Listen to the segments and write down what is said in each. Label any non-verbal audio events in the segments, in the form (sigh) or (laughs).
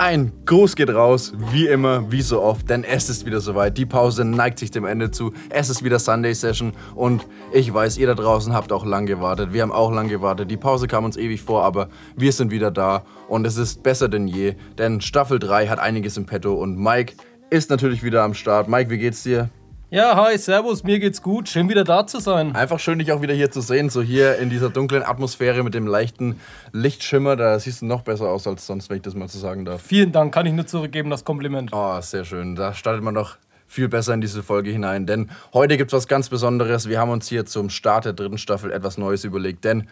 Ein Gruß geht raus, wie immer, wie so oft, denn es ist wieder soweit. Die Pause neigt sich dem Ende zu. Es ist wieder Sunday Session und ich weiß, ihr da draußen habt auch lang gewartet. Wir haben auch lang gewartet. Die Pause kam uns ewig vor, aber wir sind wieder da und es ist besser denn je, denn Staffel 3 hat einiges im Petto und Mike ist natürlich wieder am Start. Mike, wie geht's dir? Ja, hi, servus, mir geht's gut. Schön wieder da zu sein. Einfach schön, dich auch wieder hier zu sehen. So hier in dieser dunklen Atmosphäre mit dem leichten Lichtschimmer. Da siehst du noch besser aus als sonst, wenn ich das mal so sagen darf. Vielen Dank, kann ich nur zurückgeben, das Kompliment. Oh, sehr schön. Da startet man doch viel besser in diese Folge hinein. Denn heute gibt's was ganz Besonderes. Wir haben uns hier zum Start der dritten Staffel etwas Neues überlegt. Denn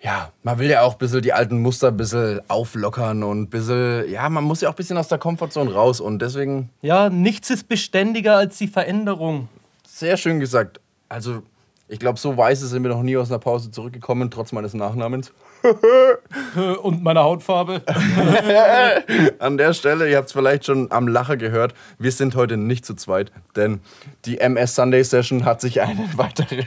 ja, man will ja auch ein bisschen die alten Muster ein bisschen auflockern und ein bisschen, ja, man muss ja auch ein bisschen aus der Komfortzone raus und deswegen. Ja, nichts ist beständiger als die Veränderung. Sehr schön gesagt. Also, ich glaube, so weise sind wir noch nie aus einer Pause zurückgekommen, trotz meines Nachnamens. (laughs) und meiner Hautfarbe. (laughs) An der Stelle, ihr habt es vielleicht schon am Lacher gehört, wir sind heute nicht zu zweit, denn die MS Sunday Session hat sich einen (laughs) weiteren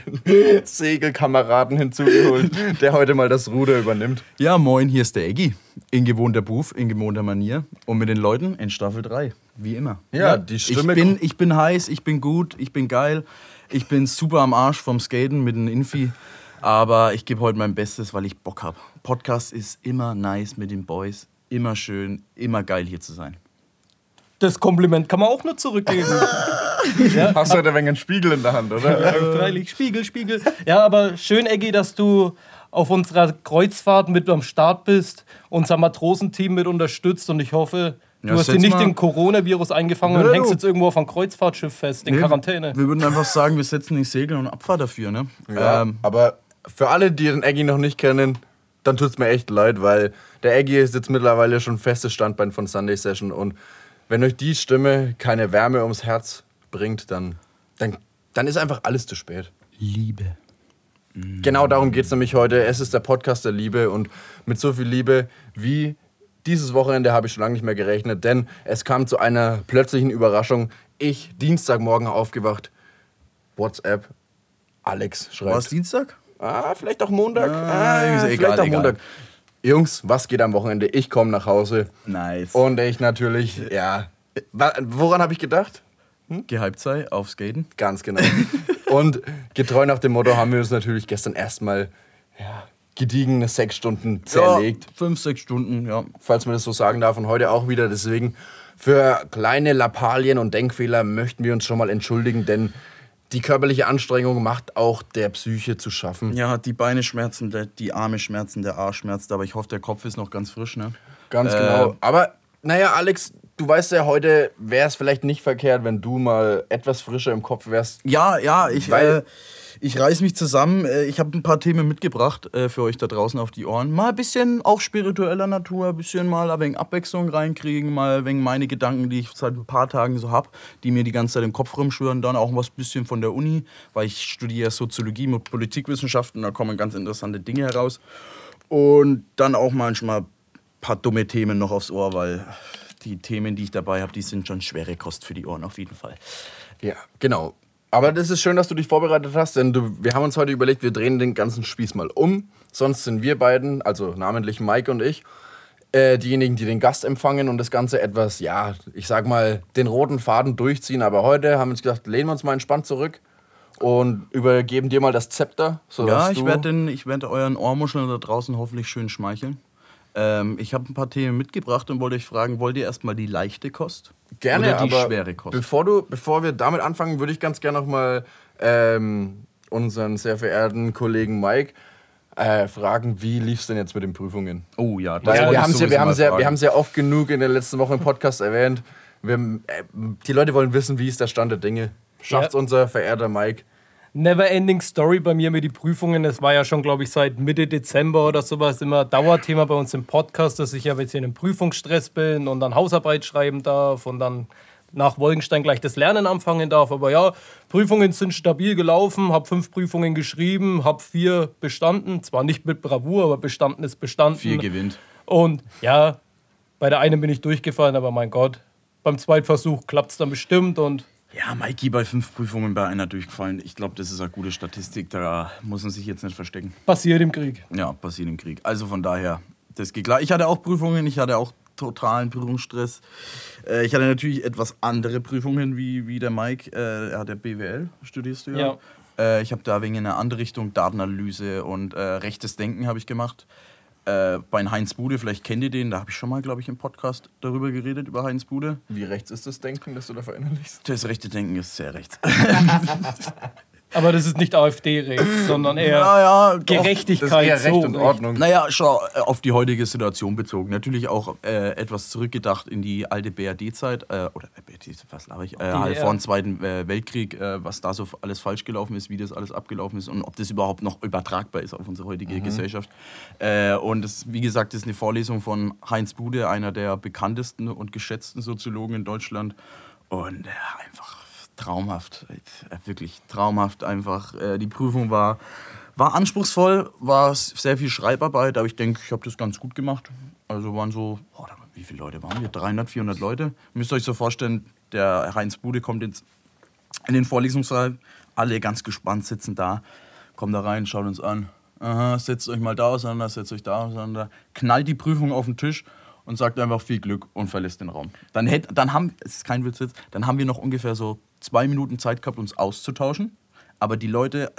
Segelkameraden hinzugeholt, der heute mal das Ruder übernimmt. Ja, moin, hier ist der Eggy. In gewohnter Beruf, in gewohnter Manier und mit den Leuten in Staffel 3, wie immer. Ja, die Stimme. Ich bin, ich bin heiß, ich bin gut, ich bin geil, ich bin super am Arsch vom Skaten mit dem Infi. Aber ich gebe heute mein Bestes, weil ich Bock habe. Podcast ist immer nice mit den Boys. Immer schön, immer geil hier zu sein. Das Kompliment kann man auch nur zurückgeben. (laughs) ja. Hast du heute ein wenig einen Spiegel in der Hand, oder? Ja, freilich, Spiegel, Spiegel. Ja, aber schön, Eggy, dass du auf unserer Kreuzfahrt mit am Start bist, unser Matrosenteam mit unterstützt und ich hoffe, Du ja, hast dir nicht den Coronavirus eingefangen Nö. und hängst jetzt irgendwo auf einem Kreuzfahrtschiff fest, in nee, Quarantäne. Wir würden einfach sagen, wir setzen die Segel und Abfahrt dafür, ne? Ja, ähm, aber für alle, die den Eggy noch nicht kennen, dann tut es mir echt leid, weil der Eggy ist jetzt mittlerweile schon festes Standbein von Sunday Session und wenn euch die Stimme keine Wärme ums Herz bringt, dann, dann, dann ist einfach alles zu spät. Liebe. Genau darum geht es nämlich heute. Es ist der Podcast der Liebe und mit so viel Liebe wie dieses Wochenende habe ich schon lange nicht mehr gerechnet, denn es kam zu einer plötzlichen Überraschung. Ich, Dienstagmorgen aufgewacht, WhatsApp, Alex schreibt. War es Dienstag? Ah, vielleicht auch Montag. Ah, ah vielleicht egal, auch Montag. Jungs, was geht am Wochenende? Ich komme nach Hause. Nice. Und ich natürlich, ja. Woran habe ich gedacht? Hm? Gehypt sei auf Skaten. Ganz genau. (laughs) Und getreu nach dem Motto haben wir uns natürlich gestern erstmal ja, gediegene sechs Stunden zerlegt. Ja, fünf, sechs Stunden, ja. Falls man das so sagen darf. Und heute auch wieder. Deswegen für kleine Lappalien und Denkfehler möchten wir uns schon mal entschuldigen, denn die körperliche Anstrengung macht auch der Psyche zu schaffen. Ja, die Beine schmerzen, die Arme schmerzen, der Arsch schmerzt, aber ich hoffe, der Kopf ist noch ganz frisch, ne? Ganz genau. äh, genau. Aber naja, Alex, du weißt ja, heute wäre es vielleicht nicht verkehrt, wenn du mal etwas frischer im Kopf wärst. Ja, ja, ich, weil, äh, ich reiß mich zusammen. Äh, ich habe ein paar Themen mitgebracht äh, für euch da draußen auf die Ohren. Mal ein bisschen auch spiritueller Natur, ein bisschen mal ein wenig Abwechslung reinkriegen, mal ein wenig meine Gedanken, die ich seit ein paar Tagen so habe, die mir die ganze Zeit im Kopf rumschwören. Dann auch was bisschen von der Uni, weil ich studiere Soziologie mit Politikwissenschaften, da kommen ganz interessante Dinge heraus. Und dann auch manchmal ein paar dumme Themen noch aufs Ohr, weil die Themen, die ich dabei habe, die sind schon schwere Kost für die Ohren auf jeden Fall. Ja, genau. Aber das ist schön, dass du dich vorbereitet hast, denn du, wir haben uns heute überlegt, wir drehen den ganzen Spieß mal um. Sonst sind wir beiden, also namentlich Mike und ich, äh, diejenigen, die den Gast empfangen und das Ganze etwas, ja, ich sag mal, den roten Faden durchziehen. Aber heute haben wir uns gedacht, lehnen wir uns mal entspannt zurück und übergeben dir mal das Zepter. Ja, ich werde werd euren Ohrmuscheln da draußen hoffentlich schön schmeicheln. Ähm, ich habe ein paar Themen mitgebracht und wollte euch fragen, wollt ihr erstmal die leichte Kost? Gerne, Oder die aber schwere Kost. Bevor, du, bevor wir damit anfangen, würde ich ganz gerne noch mal ähm, unseren sehr verehrten Kollegen Mike äh, fragen, wie lief es denn jetzt mit den Prüfungen? Oh ja, das ja, wir haben es ja, wir ja, wir ja oft genug in der letzten Woche im Podcast erwähnt. Wir, äh, die Leute wollen wissen, wie ist der Stand der Dinge. Schafft ja. unser verehrter Mike Never-ending Story bei mir mit den Prüfungen. Es war ja schon, glaube ich, seit Mitte Dezember oder sowas immer Dauerthema bei uns im Podcast, dass ich ja jetzt hier in einem Prüfungsstress bin und dann Hausarbeit schreiben darf und dann nach Wolkenstein gleich das Lernen anfangen darf. Aber ja, Prüfungen sind stabil gelaufen, habe fünf Prüfungen geschrieben, habe vier bestanden. Zwar nicht mit Bravour, aber bestanden ist bestanden. Vier gewinnt. Und ja, bei der einen bin ich durchgefallen, aber mein Gott, beim Zweitversuch klappt es dann bestimmt und ja, Mikey bei fünf Prüfungen bei einer durchgefallen. Ich glaube, das ist eine gute Statistik. Da muss man sich jetzt nicht verstecken. Passiert im Krieg. Ja, passiert im Krieg. Also von daher, das geht klar. Ich hatte auch Prüfungen. Ich hatte auch totalen Prüfungsstress. Äh, ich hatte natürlich etwas andere Prüfungen wie, wie der Mike. Äh, er hat ja BWL, studierst du ja. Ja. Äh, ich habe da wegen einer andere Richtung Datenanalyse und rechtes Denken habe ich gemacht. Äh, bei Heinz Bude, vielleicht kennt ihr den, da habe ich schon mal, glaube ich, im Podcast darüber geredet, über Heinz Bude. Wie rechts ist das Denken, das du da verinnerlichst? Das rechte Denken ist sehr rechts. (laughs) (laughs) Aber das ist nicht AfD-rechts, sondern eher Naja, doch. Gerechtigkeit. Das ist eher Recht so und Ordnung. Naja, schau, äh, auf die heutige Situation bezogen. Natürlich auch äh, etwas zurückgedacht in die alte BRD-Zeit, äh, oder äh, BRD, was laber ich, äh, halt vor dem Zweiten äh, Weltkrieg, äh, was da so alles falsch gelaufen ist, wie das alles abgelaufen ist und ob das überhaupt noch übertragbar ist auf unsere heutige Gesellschaft. Äh, und das, wie gesagt, das ist eine Vorlesung von Heinz Bude, einer der bekanntesten und geschätzten Soziologen in Deutschland. Und äh, einfach traumhaft, äh, wirklich traumhaft einfach. Äh, die Prüfung war, war anspruchsvoll, war sehr viel Schreibarbeit, aber ich denke, ich habe das ganz gut gemacht. Also waren so, boah, wie viele Leute waren wir? 300, 400 Leute. Müsst ihr euch so vorstellen, der Heinz Bude kommt ins, in den Vorlesungssaal, alle ganz gespannt sitzen da, kommen da rein, schauen uns an. Aha, setzt euch mal da auseinander, setzt euch da auseinander, knallt die Prüfung auf den Tisch und sagt einfach viel Glück und verlässt den Raum. Dann, hätt, dann haben, es ist kein Witz jetzt, dann haben wir noch ungefähr so zwei Minuten Zeit gehabt, uns auszutauschen. Aber die Leute,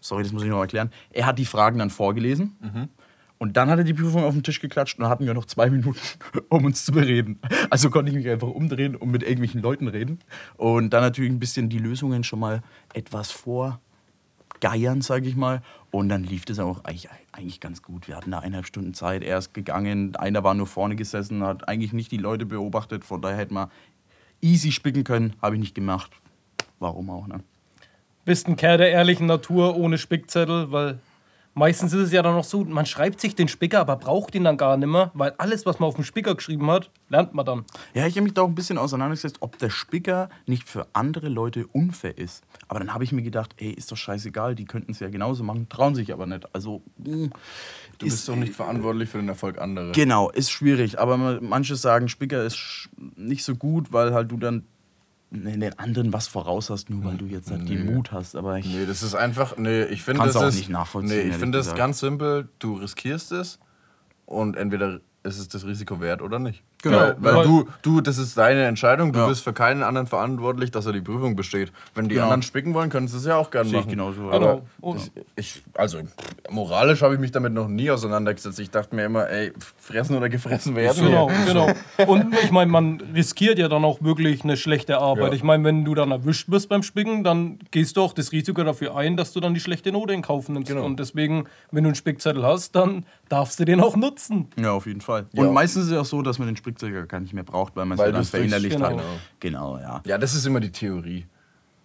sorry, das muss ich noch erklären, er hat die Fragen dann vorgelesen. Und dann hat er die Prüfung auf den Tisch geklatscht und dann hatten wir noch zwei Minuten, (laughs) um uns zu bereden. Also konnte ich mich einfach umdrehen und mit irgendwelchen Leuten reden. Und dann natürlich ein bisschen die Lösungen schon mal etwas vorgeiern, sage ich mal. Und dann lief das auch eigentlich, eigentlich ganz gut. Wir hatten da eineinhalb Stunden Zeit. Er ist gegangen, einer war nur vorne gesessen, hat eigentlich nicht die Leute beobachtet. Von daher hätte man easy spicken können. Habe ich nicht gemacht. Warum auch, ne? bist ein Kerl der ehrlichen Natur ohne Spickzettel, weil meistens ist es ja dann noch so, man schreibt sich den Spicker, aber braucht ihn dann gar nicht mehr, weil alles, was man auf dem Spicker geschrieben hat, lernt man dann. Ja, ich habe mich da auch ein bisschen auseinandergesetzt, ob der Spicker nicht für andere Leute unfair ist. Aber dann habe ich mir gedacht, ey, ist doch scheißegal, die könnten es ja genauso machen, trauen sich aber nicht. Also, mh, Du bist doch nicht verantwortlich für den Erfolg anderer. Genau, ist schwierig. Aber ma- manche sagen, Spicker ist nicht so gut, weil halt du dann den anderen was voraus hast, nur weil du jetzt halt den Mut hast. Aber ich, Nee, das ist einfach, nee, ich finde das auch ist, nicht nachvollziehen, Nee, ich finde das ganz simpel, du riskierst es und entweder ist es das Risiko wert oder nicht. Genau. Weil, weil Weil- du, du, das ist deine Entscheidung, du Ja. bist für keinen anderen verantwortlich, dass er die Prüfung besteht. Wenn die Genau. anderen spicken wollen, können sie es ja auch gerne Sehe ich machen. genauso. Aber Genau. Und- ich, ich, also moralisch habe ich mich damit noch nie auseinandergesetzt. Ich dachte mir immer, ey, fressen oder gefressen werden. Genau, genau. (laughs) Und ich meine, man riskiert ja dann auch wirklich eine schlechte Arbeit. Ja. Ich meine, wenn du dann erwischt wirst beim Spicken, dann gehst du auch das Risiko dafür ein, dass du dann die schlechte Note in Kauf nimmst. Genau. Und deswegen, wenn du einen Spickzettel hast, dann darfst du den auch nutzen. Ja, auf jeden Fall. Ja. Und meistens ist es auch so, dass man den Spickzeug gar nicht mehr braucht, weil man es ja dann verinnerlicht genau. hat. Genau, ja. Ja, das ist immer die Theorie.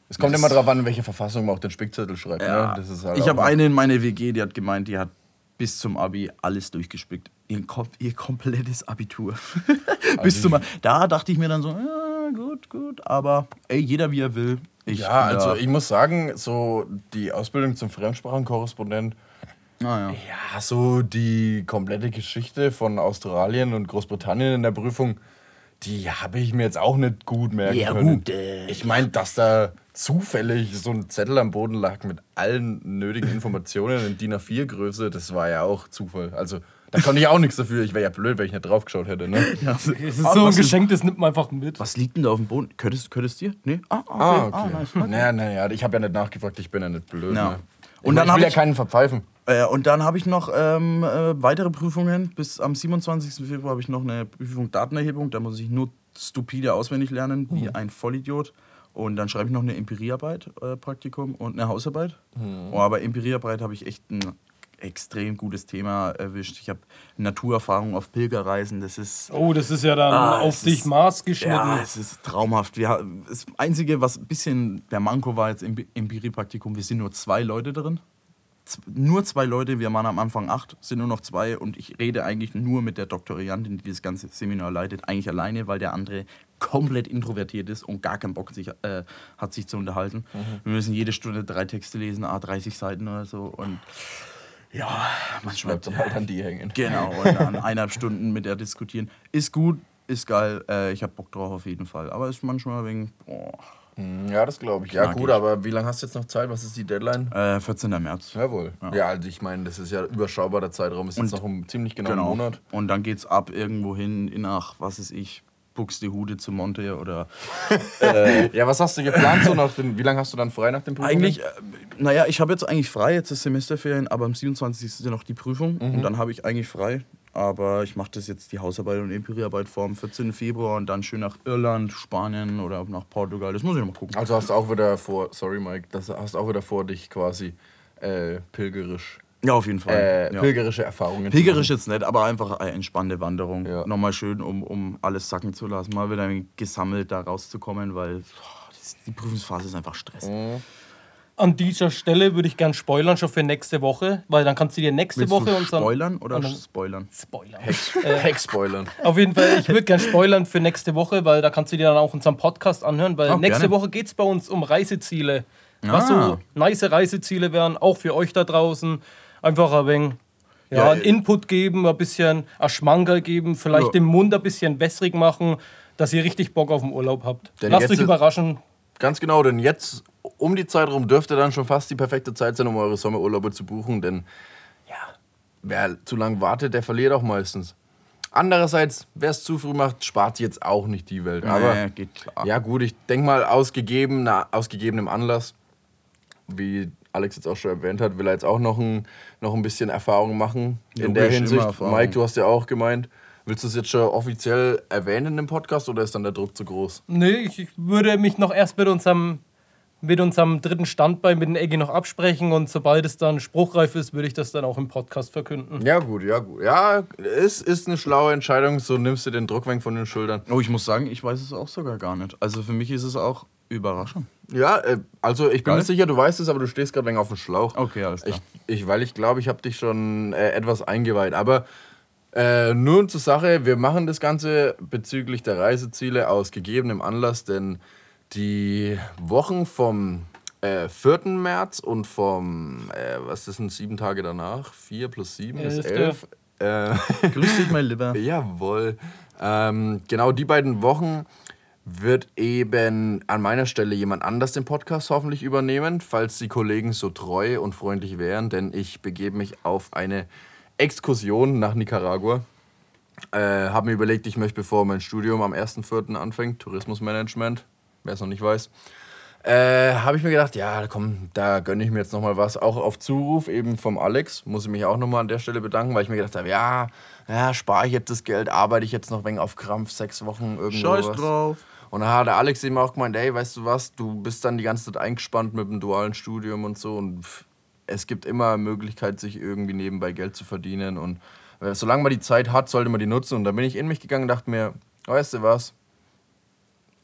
Es kommt Das- immer darauf an, in welche Verfassung man auch den Spickzettel schreibt. Ja, Ne? Das ist halt ich habe eine in meiner WG, die hat gemeint, die hat bis zum Abi alles durchgespickt. Ihr, kom ihr komplettes Abitur. (laughs) bis zum Da dachte ich mir dann so, ja, gut, gut. Aber ey, jeder wie er will. Ich Ja, also ich muss sagen, so die Ausbildung zum Fremdsprachenkorrespondent, Ah, ja. ja, so die komplette Geschichte von Australien und Großbritannien in der Prüfung, die habe ich mir jetzt auch nicht gut merken Ja, können. gut, äh, ich meine, dass da zufällig so ein Zettel am Boden lag mit allen nötigen Informationen in DIN A4-Größe, das war ja auch Zufall. Also da konnte ich auch nichts dafür. Ich wäre ja blöd, wenn ich nicht drauf geschaut hätte. Ne? Es ist Ah, so ein Geschenk, das nimmt man einfach mit. Was liegt denn da auf dem Boden? Könntest du dir? Nee? Ah, okay. Ah, okay. nice. Naja, naja, ich habe ja nicht nachgefragt, ich bin ja nicht blöd. Ja. Ne? Und Und dann dann ich ja ich- keinen verpfeifen. Äh, und dann habe ich noch ähm, äh, weitere Prüfungen. Bis am 27. Februar habe ich noch eine Prüfung Datenerhebung. Da muss ich nur stupide auswendig lernen, wie ein Vollidiot. Und dann schreibe ich noch eine Empiriearbeit, äh, Praktikum und eine Hausarbeit. Oh, aber Empiriearbeit habe ich echt ein extrem gutes Thema erwischt. Ich habe Naturerfahrung auf Pilgerreisen. Das ist Oh, das ist ja dann Ah, auf dich ist- maßgeschnitten. ja, es ist traumhaft. Wir, das Einzige, was ein bisschen der Manko war jetzt im Empiriepraktikum, wir sind nur zwei Leute drin. Nur zwei Leute, wir waren am Anfang acht, sind nur noch zwei und ich rede eigentlich nur mit der Doktoriandin, die das ganze Seminar leitet, eigentlich alleine, weil der andere komplett introvertiert ist und gar keinen Bock sich, äh, hat, sich zu unterhalten. Wir müssen jede Stunde drei Texte lesen, a 30 Seiten oder so und ja, manchmal Bleibt dann halt an die hängen. Genau, und dann eineinhalb Stunden mit der diskutieren. Ist gut, ist geil, äh, ich habe Bock drauf auf jeden Fall. Aber ist manchmal wegen, boah, Ja, das glaube ich. Ja, gut, aber wie lange hast du jetzt noch Zeit? Was ist die Deadline? Äh, 14. März. Jawohl. Ja, also ich meine, das ist ja überschaubar der Zeitraum. Ist jetzt noch um ziemlich genau, einen Monat. Und dann geht's ab irgendwo hin in nach, was ist ich, Buxtehude zu Monte oder (laughs) Ja, was hast du geplant so nach dem, wie lange hast du dann frei nach dem Prüfungen? Eigentlich, äh, naja, ich habe jetzt eigentlich frei, jetzt ist Semesterferien, aber am 27. ist ja noch die Prüfung und dann habe ich eigentlich frei. Aber ich mache das jetzt die Hausarbeit und Empiriearbeit vor dem 14. Februar und dann schön nach Irland, Spanien oder nach Portugal. Das muss ich noch mal gucken. Also hast du auch wieder vor, sorry Mike, das hast du auch wieder vor, dich quasi äh, pilgerisch, Ja, auf jeden Fall. äh, ja. pilgerische Erfahrungen Pilgerisch jetzt nicht, aber einfach eine entspannte Wanderung. Ja. Nochmal schön, um, um alles sacken zu lassen. Mal wieder gesammelt da rauszukommen, weil das, die Prüfungsphase ist einfach Stress. An dieser Stelle würde ich gern spoilern schon für nächste Woche, weil dann kannst du dir nächste Willst Woche du unseren spoilern oder dann- spoilern? Spoiler. Heckspoilern. (laughs) Auf jeden Fall, ich würde gern spoilern für nächste Woche, weil da kannst du dir dann auch unseren Podcast anhören, weil Oh, nächste gerne. Woche geht es bei uns um Reiseziele. Was Ah. so nice Reiseziele wären, auch für euch da draußen. Einfach ein wenig ja, Ja, einen Input geben, ein bisschen ein Schmankerl geben, vielleicht Ja. den Mund ein bisschen wässrig machen, dass ihr richtig Bock auf den Urlaub habt. Denn Lasst euch überraschen. Ganz genau, denn jetzt um die Zeit rum dürfte dann schon fast die perfekte Zeit sein, um eure Sommerurlaube zu buchen, denn ja, wer zu lang wartet, der verliert auch meistens. Andererseits, wer es zu früh macht, spart jetzt auch nicht die Welt. Aber Nee, geht klar. ja gut, ich denke mal, aus, gegebener, aus gegebenem Anlass, wie Alex jetzt auch schon erwähnt hat, will er jetzt auch noch ein, noch ein bisschen Erfahrung machen. In Logisch, der Hinsicht. Mike, du hast ja auch gemeint, willst du es jetzt schon offiziell erwähnen in dem Podcast oder ist dann der Druck zu groß? Nee, ich, ich würde mich noch erst mit unserem, mit unserem dritten Standbein, mit dem Eggy noch absprechen und sobald es dann spruchreif ist, würde ich das dann auch im Podcast verkünden. Ja, gut, ja, gut. Ja, es ist eine schlaue Entscheidung, so nimmst du den Druck weg von den Schultern. Oh, ich muss sagen, ich weiß es auch sogar gar nicht. Also für mich ist es auch überraschend. Ja, äh, also ich bin Geil. mir sicher, du weißt es, aber du stehst gerade länger auf dem Schlauch. Okay, alles klar. Ich, ich, weil ich glaube, ich habe dich schon äh, etwas eingeweiht. Aber äh, nun zur Sache, wir machen das Ganze bezüglich der Reiseziele aus gegebenem Anlass, denn die Wochen vom äh, 4. März und vom, äh, was ist denn, sieben Tage danach? Vier plus sieben ist Elfte. elf. Äh, (laughs) Grüß dich, mein Lieber. (laughs) Jawohl. Ähm, genau die beiden Wochen wird eben an meiner Stelle jemand anders den Podcast hoffentlich übernehmen, falls die Kollegen so treu und freundlich wären, denn ich begebe mich auf eine Exkursion nach Nicaragua. Äh, habe mir überlegt, ich möchte, bevor mein Studium am 1.4. anfängt, Tourismusmanagement, wer es noch nicht weiß, äh, habe ich mir gedacht, ja, komm, da gönne ich mir jetzt nochmal was. Auch auf Zuruf eben vom Alex, muss ich mich auch nochmal an der Stelle bedanken, weil ich mir gedacht habe, ja, ja spare ich jetzt das Geld, arbeite ich jetzt noch wenig auf Krampf, sechs Wochen irgendwo. Scheiß drauf. Und dann hat der Alex eben auch gemeint, ey, weißt du was, du bist dann die ganze Zeit eingespannt mit dem dualen Studium und so und pff, es gibt immer Möglichkeit, sich irgendwie nebenbei Geld zu verdienen und äh, solange man die Zeit hat, sollte man die nutzen. Und dann bin ich in mich gegangen und dachte mir, weißt du was,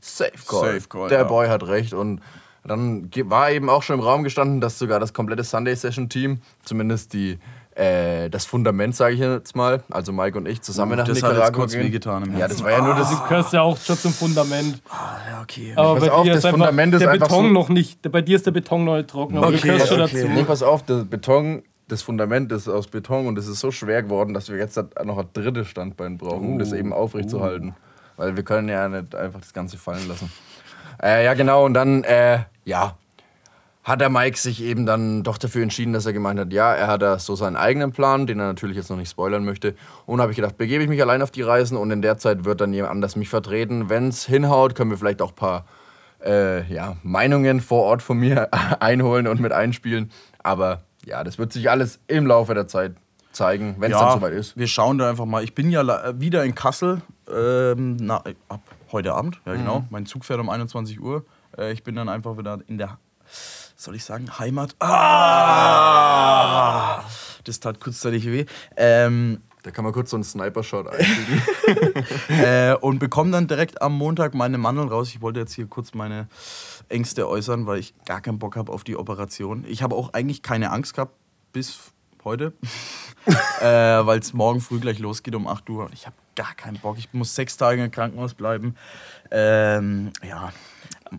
Safe Call. Safe Call, Der ja. Boy hat recht und dann war eben auch schon im Raum gestanden, dass sogar das komplette Sunday Session Team, zumindest die äh, das Fundament, sage ich jetzt mal, also Mike und ich zusammen nach das hat Nicaragua jetzt kurz gehen. wehgetan im Ja, das war ja nur das Du gehörst ja auch schon zum Fundament. Ja, okay. Aber Pass bei auf, dir das ist einfach Fundament ist der einfach Beton so- noch nicht. Bei dir ist der Beton noch nicht trocken, aber du Okay, gehörst schon okay. dazu. Nee, pass auf, der Beton, das Fundament ist aus Beton und es ist so schwer geworden, dass wir jetzt noch ein drittes Standbein brauchen, um das Uh, eben aufrecht zu halten. Weil wir können ja nicht einfach das Ganze fallen lassen. Äh, ja, genau, und dann, äh, ja, hat der Mike sich eben dann doch dafür entschieden, dass er gemeint hat, ja, er hat da so seinen eigenen Plan, den er natürlich jetzt noch nicht spoilern möchte. Und habe ich gedacht, begebe ich mich allein auf die Reisen und in der Zeit wird dann jemand anders mich vertreten. Wenn es hinhaut, können wir vielleicht auch ein paar äh, ja, Meinungen vor Ort von mir (laughs) einholen und mit einspielen. Aber ja, das wird sich alles im Laufe der Zeit zeigen, wenn es dann soweit ist. Wir schauen da einfach mal. Ich bin ja wieder in Kassel ähm, na, ab heute Abend. Ja, genau. Mhm. Mein Zug fährt um 21 Uhr. Äh, ich bin dann einfach wieder in der, soll ich sagen, Heimat. Ah! Das tat kurzzeitig weh. Ähm, Da kann man kurz so einen Sniper-Shot einspielen. (laughs) äh, und bekomme dann direkt am Montag meine Mandeln raus. Ich wollte jetzt hier kurz meine Ängste äußern, weil ich gar keinen Bock habe auf die Operation. Ich habe auch eigentlich keine Angst gehabt bis heute, äh, weil es morgen früh gleich losgeht um 8 Uhr. Ich habe gar keinen Bock. Ich muss sechs Tage im Krankenhaus bleiben. Ähm, ja,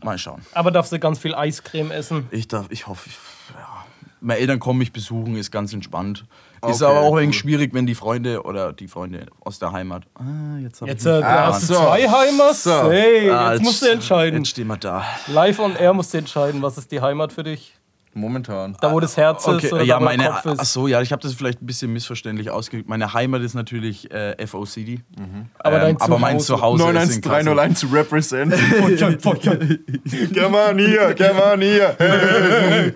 mal schauen. Aber darfst du ganz viel Eiscreme essen. Ich darf, ich hoffe, ich, ja. meine Eltern kommen mich besuchen, ist ganz entspannt. Ist Okay, aber auch ein wenig schwierig, wenn die Freunde oder die Freunde aus der Heimat. Ah, jetzt hab Jetzt ich äh, mich da hast du so. zwei Heimers. So. Hey, Ah, jetzt musst du entscheiden. Jetzt stehen wir da. Live on air musst du entscheiden, was ist die Heimat für dich? Momentan. Da, wo das Herz ist oder ja, da, wo meine, Kopf ist. ach so, ja, ich habe das vielleicht ein bisschen missverständlich ausgedrückt. Meine Heimat ist natürlich äh, FO City. Aber dein ähm, aber mein Zuhause- Zuhause ist in Kassel. 91301 zu represent. Geh mal hier, geh mal hier.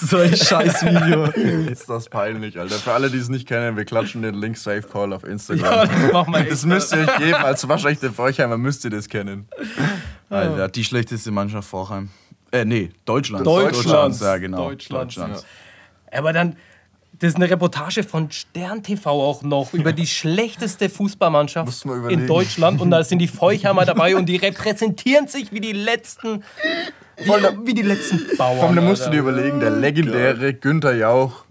so ein scheiß Video. Ist das peinlich, Alter. Für alle, die es nicht kennen, wir klatschen den Link Safe Call auf Ja, Instagram. das wir Das echt. müsst ihr euch geben. Als waschechte Forchheimer müsst ihr das kennen. Alter, die schlechteste Mannschaft Vorheim. Äh, nee, Deutschland. Deutschlands. ja, genau. Deutschlands. Deutschlands. Aber dann, das ist eine Reportage von Stern TV auch noch über die (laughs) schlechteste Fußballmannschaft in Deutschland. Und da sind die Feuchheimer dabei und die repräsentieren sich wie die letzten, wie, wie die letzten Bauern. Komm, da musst du dir überlegen, der legendäre Günther Jauch.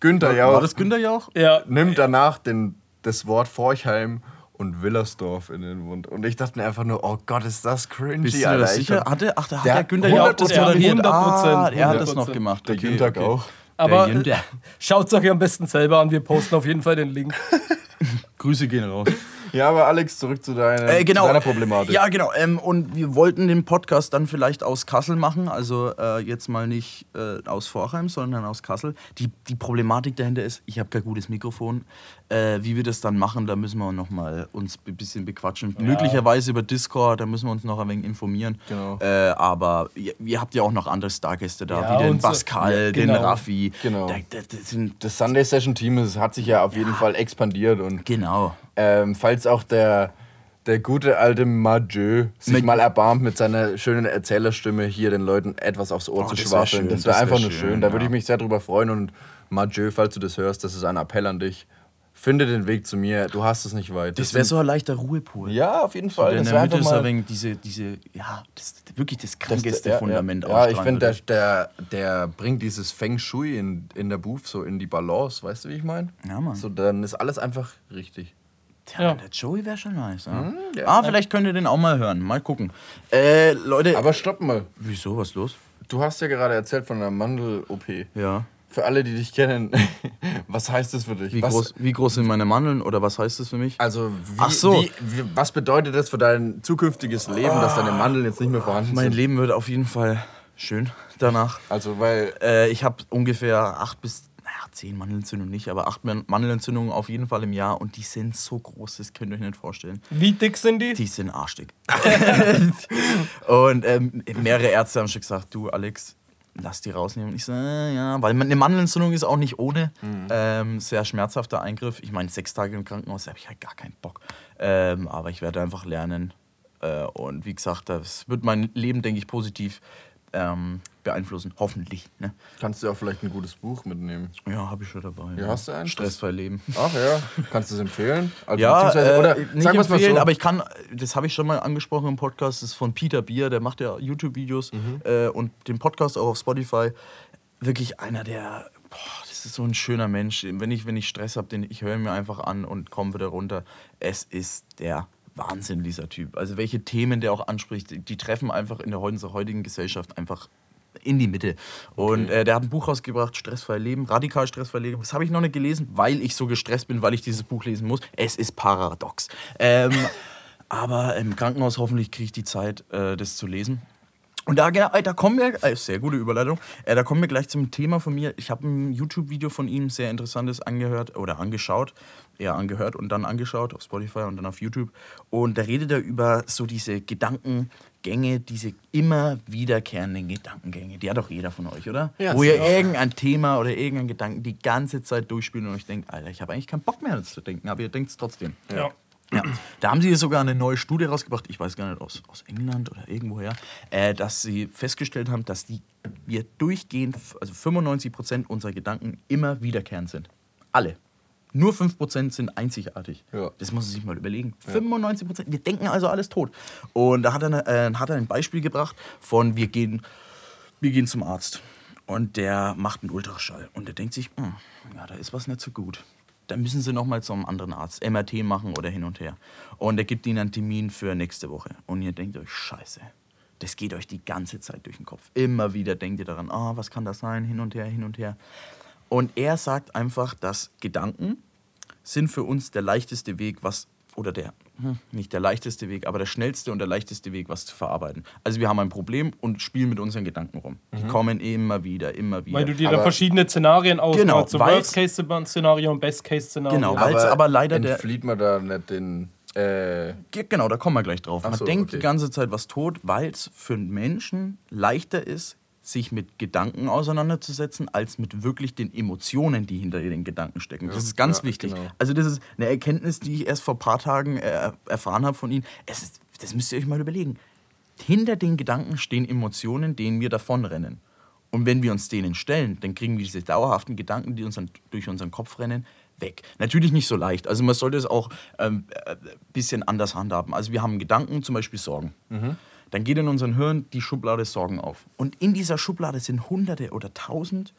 Günther War Jauch das Günther Jauch? Ja, nimmt danach den, das Wort Forchheim und Willersdorf in den Mund. Und ich dachte mir einfach nur, oh Gott, ist das cringy, Bist du Alter. sicher? hab- Hatte, ach, da hat Der der, Günther Jauch 100%, das moderiert. 100%, Ah, er hat das 100%. noch gemacht. Der Okay, Günther okay. auch. aber (laughs) schaut es euch am besten selber an. Wir posten auf jeden Fall den Link. (laughs) Grüße gehen raus. Ja, aber Alex, zurück zu, deiner, Äh, genau. zu deiner Problematik. Ja, genau. Ähm, und wir wollten den Podcast dann vielleicht aus Kassel machen. Also äh, jetzt mal nicht äh, aus Vorheim, sondern aus Kassel. Die, die Problematik dahinter ist, ich habe kein gutes Mikrofon. Äh, wie wir das dann machen, da müssen wir noch mal uns ein bisschen bequatschen. Möglicherweise über Discord, da müssen wir uns noch ein wenig informieren. Genau. Äh, aber ihr, ihr habt ja auch noch andere Stargäste da, Ja, wie den und so- Pascal, Ja, den genau. Raffi. Genau. Da, da, das Das Sunday Session Team hat sich ja auf jeden Fall expandiert und genau. Ähm, falls auch der, der gute alte Mathieu sich Mit- mal erbarmt, mit seiner schönen Erzählerstimme hier den Leuten etwas aufs Ohr Oh, zu das schwafeln. das das wäre wär einfach nur schön, schön. Da würde ja. ich mich sehr drüber freuen. Und Mathieu, falls du das hörst, das ist ein Appell an dich. Finde den Weg zu mir. Du hast es nicht weit. Das wäre so ein leichter Ruhepol. Ja, auf jeden So, Fall. in das der Mitte ist ein wenig diese, diese, ja, das, wirklich das Das- krankeste ja, Fundament Ja, ja ich ausstrahlen finde, der, würde. der, der bringt dieses Feng Shui in, in der Booth so in die Balance. Weißt du, wie ich meine? Ja, Mann. So, dann ist alles einfach richtig. Tja, Ja. der Joey wäre schon nice. Ja. ja. ah, vielleicht könnt ihr den auch mal hören. Mal gucken. Äh, Leute. Aber stopp mal. wieso, was los? Du hast ja gerade erzählt von einer Mandel-OP. Ja. Für alle, die dich kennen, (laughs) was heißt das für dich? Wie was, groß, wie groß sind meine Mandeln oder was heißt das für mich? Also, wie, Ach so. wie, wie, was bedeutet das für dein zukünftiges Leben, dass deine Mandeln jetzt nicht mehr vorhanden Mein sind? Leben wird auf jeden Fall schön danach. Also, weil Äh, ich habe ungefähr acht bis, naja, zehn Mandelentzündungen nicht, aber acht Man- Mandelentzündungen auf jeden Fall im Jahr und die sind so groß, das könnt ihr euch nicht vorstellen. Wie dick sind die? Die sind arschdick. (laughs) und ähm, mehrere Ärzte haben schon gesagt, du Alex, lass die rausnehmen. Und ich so, äh, ja, weil eine Mandelentzündung ist auch nicht ohne. Ähm, sehr schmerzhafter Eingriff. Ich meine, sechs Tage im Krankenhaus, da habe ich halt gar keinen Bock. Ähm, aber ich werde einfach lernen. Äh, und wie gesagt, das wird mein Leben, denke ich, positiv ähm, beeinflussen. Hoffentlich. Ne? kannst du auch vielleicht ein gutes Buch mitnehmen. Ja, habe ich schon dabei. Ja, hast du eins? Stressfrei leben. Ach ja, kannst du es empfehlen? Also, Ja, äh, oder nicht sagen empfehlen, so. aber ich kann, das habe ich schon mal angesprochen im Podcast, das ist von Peter Bier, der macht ja YouTube-Videos Mhm. äh, und den Podcast auch auf Spotify. Wirklich einer der, boah, das ist so ein schöner Mensch. Wenn ich, wenn ich Stress habe, ich höre mir einfach an und komme wieder runter. Es ist der Wahnsinn, dieser Typ. Also welche Themen der auch anspricht, die, treffen einfach in der heutigen, unserer heutigen Gesellschaft einfach in die Mitte. Und äh, der hat ein Buch rausgebracht, Stressfrei Leben, radikal stressfrei Leben. Das habe ich noch nicht gelesen, weil ich so gestresst bin, weil ich dieses Buch lesen muss. Es ist paradox. Ähm, (laughs) aber im Krankenhaus hoffentlich kriege ich die Zeit, äh, das zu lesen. Und da, da kommen wir, äh, sehr gute Überleitung, äh, da kommen wir gleich zum Thema von mir. Ich habe ein YouTube-Video von ihm, sehr interessantes, angehört oder angeschaut. Eher angehört und dann angeschaut auf Spotify und dann auf YouTube. Und da redet er über so diese Gedankengänge, diese immer wiederkehrenden Gedankengänge. Die hat doch jeder von euch, oder? Ja, Wo ihr sicher. irgendein Thema oder irgendeinen Gedanken die ganze Zeit durchspielt und euch denkt, Alter, ich habe eigentlich keinen Bock mehr das zu denken, aber ihr denkt es trotzdem. Ja. Ja, da haben sie sogar eine neue Studie rausgebracht, ich weiß gar nicht, aus, aus England oder irgendwoher, äh, dass sie festgestellt haben, dass die, wir durchgehend, also 95 Prozent unserer Gedanken immer wiederkehrend sind. Alle. Nur 5% sind einzigartig. Ja. Das muss man sich mal überlegen. 95%, wir denken also alles tot. Und da hat er, eine, äh, hat er ein Beispiel gebracht von, wir gehen, wir gehen zum Arzt und der macht einen Ultraschall und der denkt sich, hm, ja, da ist was nicht so gut. Dann müssen sie nochmal zum anderen Arzt, MRT machen oder hin und her. Und er gibt ihnen einen Termin für nächste Woche. Und ihr denkt euch, scheiße, Das geht euch die ganze Zeit durch den Kopf. Immer wieder denkt ihr daran, ah, was kann das sein, hin und her, hin und her. Und er sagt einfach, dass Gedanken sind für uns der leichteste Weg, was, oder der, hm, nicht der leichteste Weg, aber der schnellste und der leichteste Weg, was zu verarbeiten. Also wir haben ein Problem und spielen mit unseren Gedanken rum. Die kommen immer wieder, immer wieder. Weil du dir da Aber- verschiedene Szenarien ausmalst. Genau, so Worst-Case-Szenario und Best-Case-Szenario. Genau. Weil's aber leider der- entflieht man da nicht den. Äh, Ge- Genau, da kommen wir gleich drauf. Man so, denkt okay. die ganze Zeit was tot, weil es für einen Menschen leichter ist, sich mit Gedanken auseinanderzusetzen, als mit wirklich den Emotionen, die hinter den Gedanken stecken. Das ist ganz ja, wichtig. genau. Also das ist eine Erkenntnis, die ich erst vor ein paar Tagen äh, erfahren habe von Ihnen. Es ist, das müsst ihr euch mal überlegen. Hinter den Gedanken stehen Emotionen, denen wir davonrennen. Und wenn wir uns denen stellen, dann kriegen wir diese dauerhaften Gedanken, die uns dann durch unseren Kopf rennen, weg. Natürlich nicht so leicht. Also man sollte es auch ein ähm, äh, bisschen anders handhaben. Also wir haben Gedanken, zum Beispiel Sorgen. Dann geht in unserem Hirn die Schublade Sorgen auf. Und in dieser Schublade sind Hunderte oder Tausend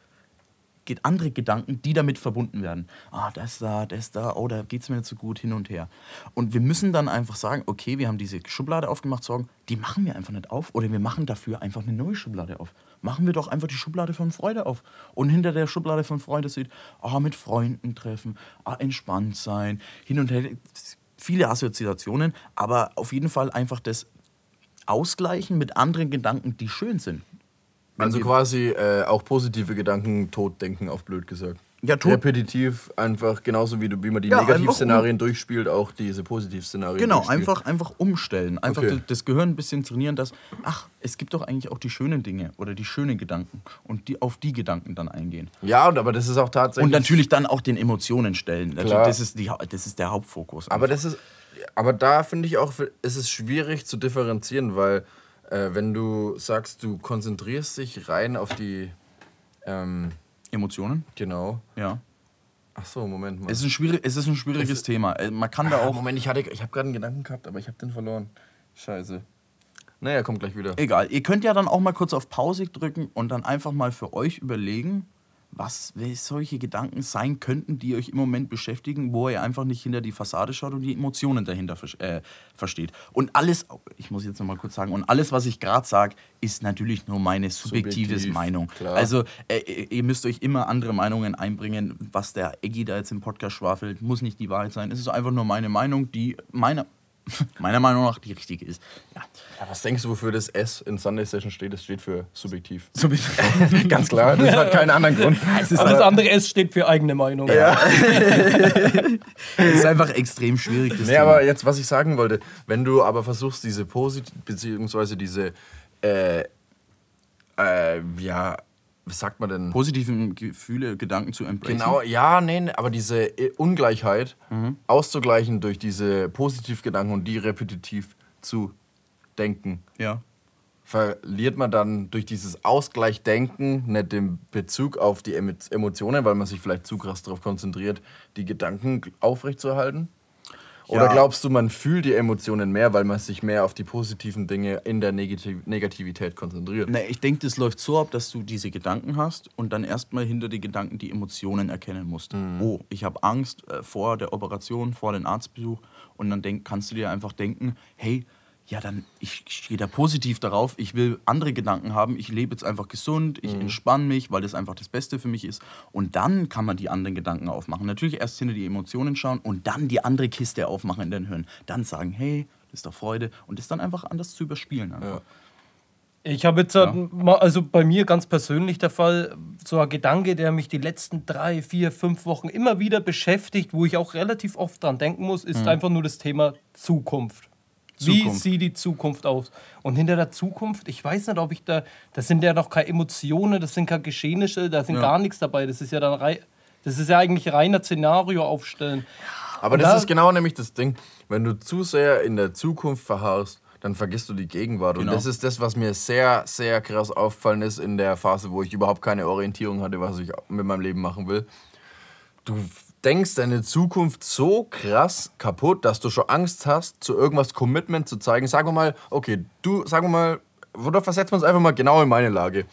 andere Gedanken, die damit verbunden werden. Ah, das da, das da, oh, da geht es mir nicht so gut hin und her. Und wir müssen dann einfach sagen, okay, wir haben diese Schublade aufgemacht, Sorgen, die machen wir einfach nicht auf. Oder wir machen dafür einfach eine neue Schublade auf. Machen wir doch einfach die Schublade von Freude auf. Und hinter der Schublade von Freude steht, ah, mit Freunden treffen, ah, entspannt sein, hin und her. Viele Assoziationen, aber auf jeden Fall einfach das Ausgleichen mit anderen Gedanken, die schön sind. Wenn also quasi äh, auch positive Gedanken totdenken, auf blöd gesagt. Ja, tot- Repetitiv, einfach genauso wie, du, wie man die Ja, einfach Negativszenarien durchspielt, auch diese Positivszenarien. Genau, durchspielt. einfach, einfach umstellen. Einfach Okay. das- Gehirn ein bisschen trainieren, dass, ach, es gibt doch eigentlich auch die schönen Dinge oder die schönen Gedanken und die auf die Gedanken dann eingehen. Ja, und aber das ist auch tatsächlich. Und natürlich dann auch den Emotionen stellen. Natürlich, Klar. Das, ist die, das ist der Hauptfokus. Aber das ist, aber da finde ich auch, es ist schwierig zu differenzieren, weil äh, wenn du sagst, du konzentrierst dich rein auf die, ähm, Emotionen, genau. ja. Ach so, Moment mal. Es ist ein, schwierig, es ist ein schwieriges Es- Thema. Äh, Man kann da Ah, auch. Moment, ich hatte, ich habe gerade einen Gedanken gehabt, aber ich habe den verloren. Scheiße. Naja, kommt gleich wieder. Egal. Ihr könnt ja dann auch mal kurz auf Pause drücken und dann einfach mal für euch überlegen, was solche Gedanken sein könnten, die euch im Moment beschäftigen, wo ihr einfach nicht hinter die Fassade schaut und die Emotionen dahinter äh, versteht. Und alles, ich muss jetzt noch mal kurz sagen, und alles, was ich gerade sage, ist natürlich nur meine subjektive Subjektiv, Meinung. klar. Also äh, ihr müsst euch immer andere Meinungen einbringen. Was der Eggy da jetzt im Podcast schwafelt, muss nicht die Wahrheit sein. Es ist einfach nur meine Meinung, die meiner, (laughs) meiner Meinung nach die richtige ist. Ja. Ja, was denkst du, wofür das S in Sunday Session steht? Das steht für subjektiv. So (laughs) Ganz klar, das hat keinen anderen Grund. (laughs) es ist, Aber das andere S steht für eigene Meinung. es ist einfach extrem schwierig. Das Nee, Thema. aber jetzt, was ich sagen wollte, wenn du aber versuchst, diese Posit beziehungsweise diese, äh, äh, ja, was sagt man denn? positiven Gefühle, Gedanken zu embracen. Genau, ja, nee, aber diese äh, Ungleichheit auszugleichen durch diese Positivgedanken und die repetitiv zu denken. Ja. Verliert man dann durch dieses Ausgleichdenken nicht den Bezug auf die Emo- Emotionen, weil man sich vielleicht zu krass darauf konzentriert, die Gedanken aufrechtzuerhalten? Oder Ja. glaubst du, man fühlt die Emotionen mehr, weil man sich mehr auf die positiven Dinge in der Negativ Negativität konzentriert? Na, ich denke, das läuft so ab, dass du diese Gedanken hast und dann erstmal hinter die Gedanken die Emotionen erkennen musst. Oh, ich habe Angst äh, vor der Operation, vor dem Arztbesuch und dann denk, kannst du dir einfach denken, hey, ja, dann ich stehe da positiv darauf, ich will andere Gedanken haben, ich lebe jetzt einfach gesund, ich entspanne mich, weil das einfach das Beste für mich ist. Und dann kann man die anderen Gedanken aufmachen. Natürlich erst hinter die Emotionen schauen und dann die andere Kiste aufmachen in den Hirn. Dann sagen, hey, das ist doch Freude und das dann einfach anders zu überspielen. Einfach. Ich habe jetzt, halt mal, also bei mir ganz persönlich der Fall, so ein Gedanke, der mich die letzten drei, vier, fünf Wochen immer wieder beschäftigt, wo ich auch relativ oft dran denken muss, ist einfach nur das Thema Zukunft. Wie Zukunft. sieht die Zukunft aus? Und hinter der Zukunft, ich weiß nicht, ob ich da, das sind ja noch keine Emotionen, das sind keine Geschehnisse, da sind Ja. gar nichts dabei. Das ist ja dann rei das ist ja eigentlich reiner Szenario aufstellen. Aber Und das da- ist genau nämlich das Ding. Wenn du zu sehr in der Zukunft verharrst, dann vergisst du die Gegenwart. Genau. Und das ist das, was mir sehr, sehr krass aufgefallen ist in der Phase, wo ich überhaupt keine Orientierung hatte, was ich mit meinem Leben machen will. Du denkst deine Zukunft so krass kaputt, dass du schon Angst hast, zu irgendwas Commitment zu zeigen. Sagen wir mal, okay, du, sagen wir mal, oder versetzen wir uns einfach mal genau in meine Lage.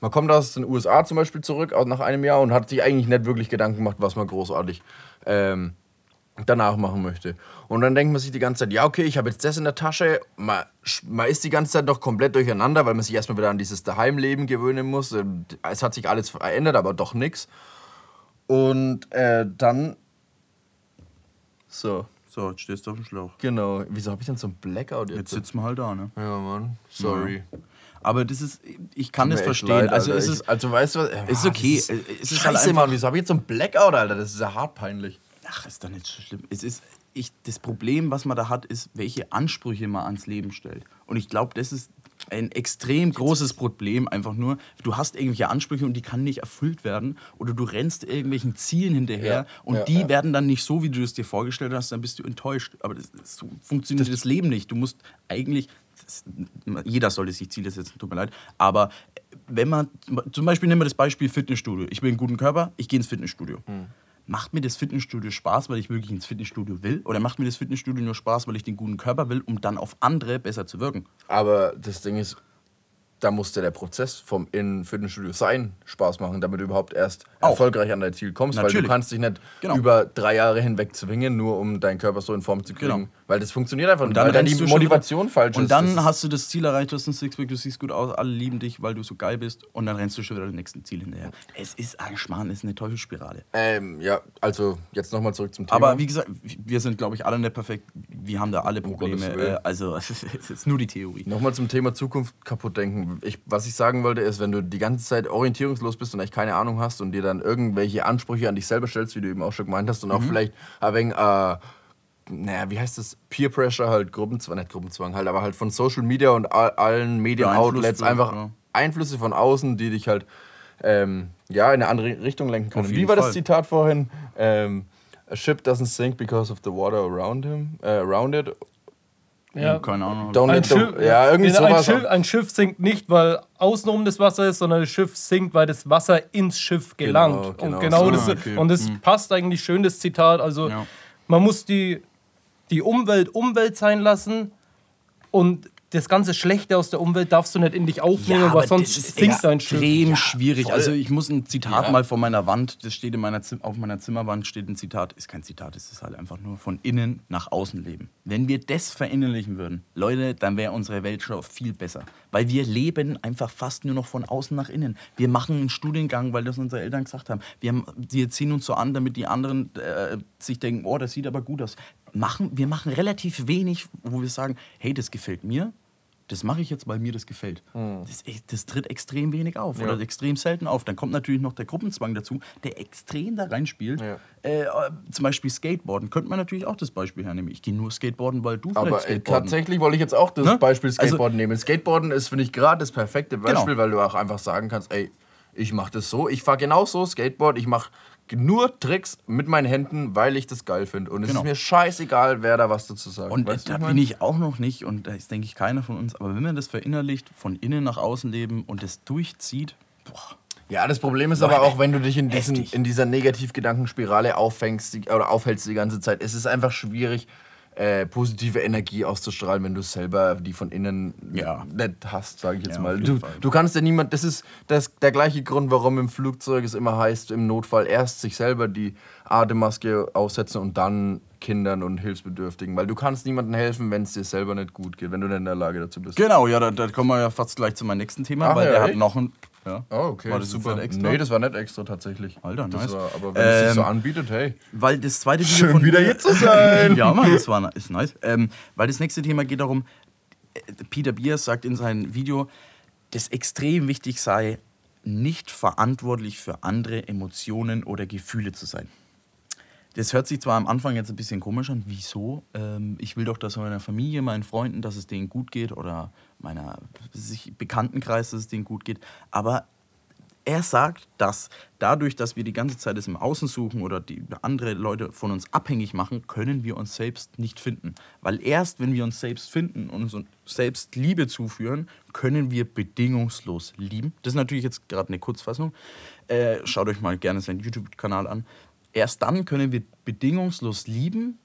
Man kommt aus den USA zum Beispiel zurück, nach einem Jahr, und hat sich eigentlich nicht wirklich Gedanken gemacht, was man großartig ähm, danach machen möchte. Und dann denkt man sich die ganze Zeit, ja, okay, ich habe jetzt das in der Tasche. Man, man ist die ganze Zeit doch komplett durcheinander, weil man sich erstmal wieder an dieses Daheimleben gewöhnen muss. Es hat sich alles verändert, aber doch nichts. Und äh, dann. So, So, jetzt stehst du auf dem Schlauch. genau. Wieso habe ich denn so ein Blackout jetzt? Jetzt sitzen wir halt da, ne? ja, Mann. Sorry. Aber das ist, ich kann das verstehen. leid, also Alter. es Ich- ist, also weißt du was? es ist Ah, okay. das Es ist Scheiße, halt einfach- Mann. Wieso habe ich jetzt so ein Blackout, Alter? Das ist ja hart peinlich. ach, ist doch nicht so schlimm. Es ist, ich, das Problem, was man da hat, ist, welche Ansprüche man ans Leben stellt. Und ich glaube, das ist ein extrem großes Problem. Einfach nur, du hast irgendwelche Ansprüche und die kann nicht erfüllt werden. Oder du rennst irgendwelchen Zielen hinterher Ja, und ja, die ja. werden dann nicht so, wie du es dir vorgestellt hast, dann bist du enttäuscht. Aber das, das, so funktioniert das, Leben nicht. Du musst eigentlich, das, jeder sollte sich Ziele setzen, tut mir leid, aber wenn man, zum Beispiel nehmen wir das Beispiel Fitnessstudio. Ich will einen guten Körper, ich gehe ins Fitnessstudio. Hm. Macht mir das Fitnessstudio Spaß, weil ich wirklich ins Fitnessstudio will? Oder macht mir das Fitnessstudio nur Spaß, weil ich den guten Körper will, um dann auf andere besser zu wirken? Aber das Ding ist, da musste der Prozess vom in Fitnessstudio sein Spaß machen, damit du überhaupt erst Auch. erfolgreich an dein Ziel kommst. Weil Natürlich. du kannst dich nicht Genau. über drei Jahre hinweg zwingen, nur um deinen Körper so in Form zu kriegen. Genau. Weil das funktioniert einfach Und nicht, dann weil dann die Motivation falsch Und ist. dann Das- hast du das Ziel erreicht, du hast ein Sixpack, du siehst gut aus, alle lieben dich, weil du so geil bist. Und dann rennst du schon wieder dem nächsten Ziel hinterher. Es ist ein Schmarrn, es ist eine Teufelsspirale. ähm, ja, also jetzt nochmal zurück zum Thema. Aber wie gesagt, wir sind, glaube ich, alle nicht perfekt. Wir haben da alle Probleme. Willen. Äh, also, (laughs) es ist nur die Theorie. Nochmal zum Thema Zukunft kaputt denken. Ich, was ich sagen wollte, ist, wenn du die ganze Zeit orientierungslos bist und echt keine Ahnung hast und dir dann irgendwelche Ansprüche an dich selber stellst, wie du eben auch schon gemeint hast, und Mhm. auch vielleicht ein wenig, äh, naja, wie heißt das? Peer Pressure, halt Gruppenzwang, nicht Gruppenzwang, halt, aber halt von Social Media und all, allen Medien-Outlets einfach ja. Einflüsse von außen, die dich halt ähm, ja, in eine andere Richtung lenken können. Wie war Fall. das Zitat vorhin? Ähm, A ship doesn't sink because of the water around him, äh, around it. Ja. Keine Ahnung. Don't Ein Schiff, ja, irgendwie ein. Schiff, ein Schiff sinkt nicht, weil außenrum das Wasser ist, sondern das Schiff sinkt, weil das Wasser ins Schiff gelangt. genau und genau so. das, Ah, okay. und das passt eigentlich schön, das Zitat. Also Ja. man muss die, die Umwelt Umwelt sein lassen und das ganze Schlechte aus der Umwelt darfst du nicht in dich aufnehmen, weil sonst sinkt dein Schiff. extrem schwierig. voll. Also ich muss ein Zitat Ja. mal von meiner Wand, das steht in meiner Zim auf meiner Zimmerwand steht ein Zitat, ist kein Zitat, es ist halt einfach nur von innen nach außen leben. Wenn wir das verinnerlichen würden, Leute, dann wäre unsere Welt schon viel besser, weil wir leben einfach fast nur noch von außen nach innen. Wir machen einen Studiengang, weil das unsere Eltern gesagt haben. Wir, haben, wir ziehen uns so an, damit die anderen äh, sich denken, oh, das sieht aber gut aus. Machen, wir machen relativ wenig, wo wir sagen, hey, das gefällt mir, das mache ich jetzt, weil mir das gefällt. Das, das tritt extrem wenig auf oder extrem selten auf. Dann kommt natürlich noch der Gruppenzwang dazu, der extrem da reinspielt. Ja. Äh, zum Beispiel Skateboarden. Könnte man natürlich auch das Beispiel hernehmen. Ich gehe nur Skateboarden, weil du Aber äh, tatsächlich wollte ich jetzt auch das Ne? Beispiel Also- Skateboarden nehmen. Skateboarden ist, finde ich, gerade das perfekte Beispiel, Genau. weil du auch einfach sagen kannst, ey, ich mache das so, ich fahre genau so Skateboard, ich mache nur Tricks mit meinen Händen, weil ich das geil finde. Und es Genau. ist mir scheißegal, wer da was dazu sagt. Und Weißt da bin ich auch noch nicht, und da ist, denke ich, keiner von uns, aber wenn man das verinnerlicht, von innen nach außen leben und das durchzieht, boah, Ja, das Problem ist aber auch, wenn du dich in, diesen, heftig. in dieser Negativgedankenspirale auffängst die, oder aufhältst die ganze Zeit. Es ist einfach schwierig, äh, positive Energie auszustrahlen, wenn du selber die von innen Ja. nicht hast, sage ich jetzt Ja, mal. Du, du kannst ja niemand, das ist das, der gleiche Grund, warum im Flugzeug es immer heißt, im Notfall erst sich selber die Atemmaske aufsetzen und dann Kindern und Hilfsbedürftigen. Weil du kannst niemandem helfen, wenn es dir selber nicht gut geht, wenn du nicht in der Lage dazu bist. Genau, ja, da, da kommen wir ja fast gleich zu meinem nächsten Thema, Ach weil ja, der hat echt? noch ein. Ja. Oh, okay, War das super. jetzt extra? Nee, das war nicht extra tatsächlich. Alter, das nice. War, aber wenn es sich so Ähm, anbietet, hey. Weil das zweite Video Schön von wieder hier zu sein. (laughs) ja, Mann, das war ist nice. Ähm, weil das nächste Thema geht darum, äh, Peter Biers sagt in seinem Video, dass extrem wichtig sei, nicht verantwortlich für andere Emotionen oder Gefühle zu sein. Das hört sich zwar am Anfang jetzt ein bisschen komisch an. Wieso? Ähm, ich will doch, dass meiner Familie, meinen Freunden, dass es denen gut geht oder meiner sich, Bekanntenkreis, dass es denen gut geht. Aber er sagt, dass dadurch, dass wir die ganze Zeit es im Außen suchen oder die andere Leute von uns abhängig machen, können wir uns selbst nicht finden. Weil erst, wenn wir uns selbst finden und uns selbst Liebe zuführen, können wir bedingungslos lieben. Das ist natürlich jetzt gerade eine Kurzfassung. Äh, schaut euch mal gerne seinen YouTube-Kanal an. Erst dann können wir bedingungslos lieben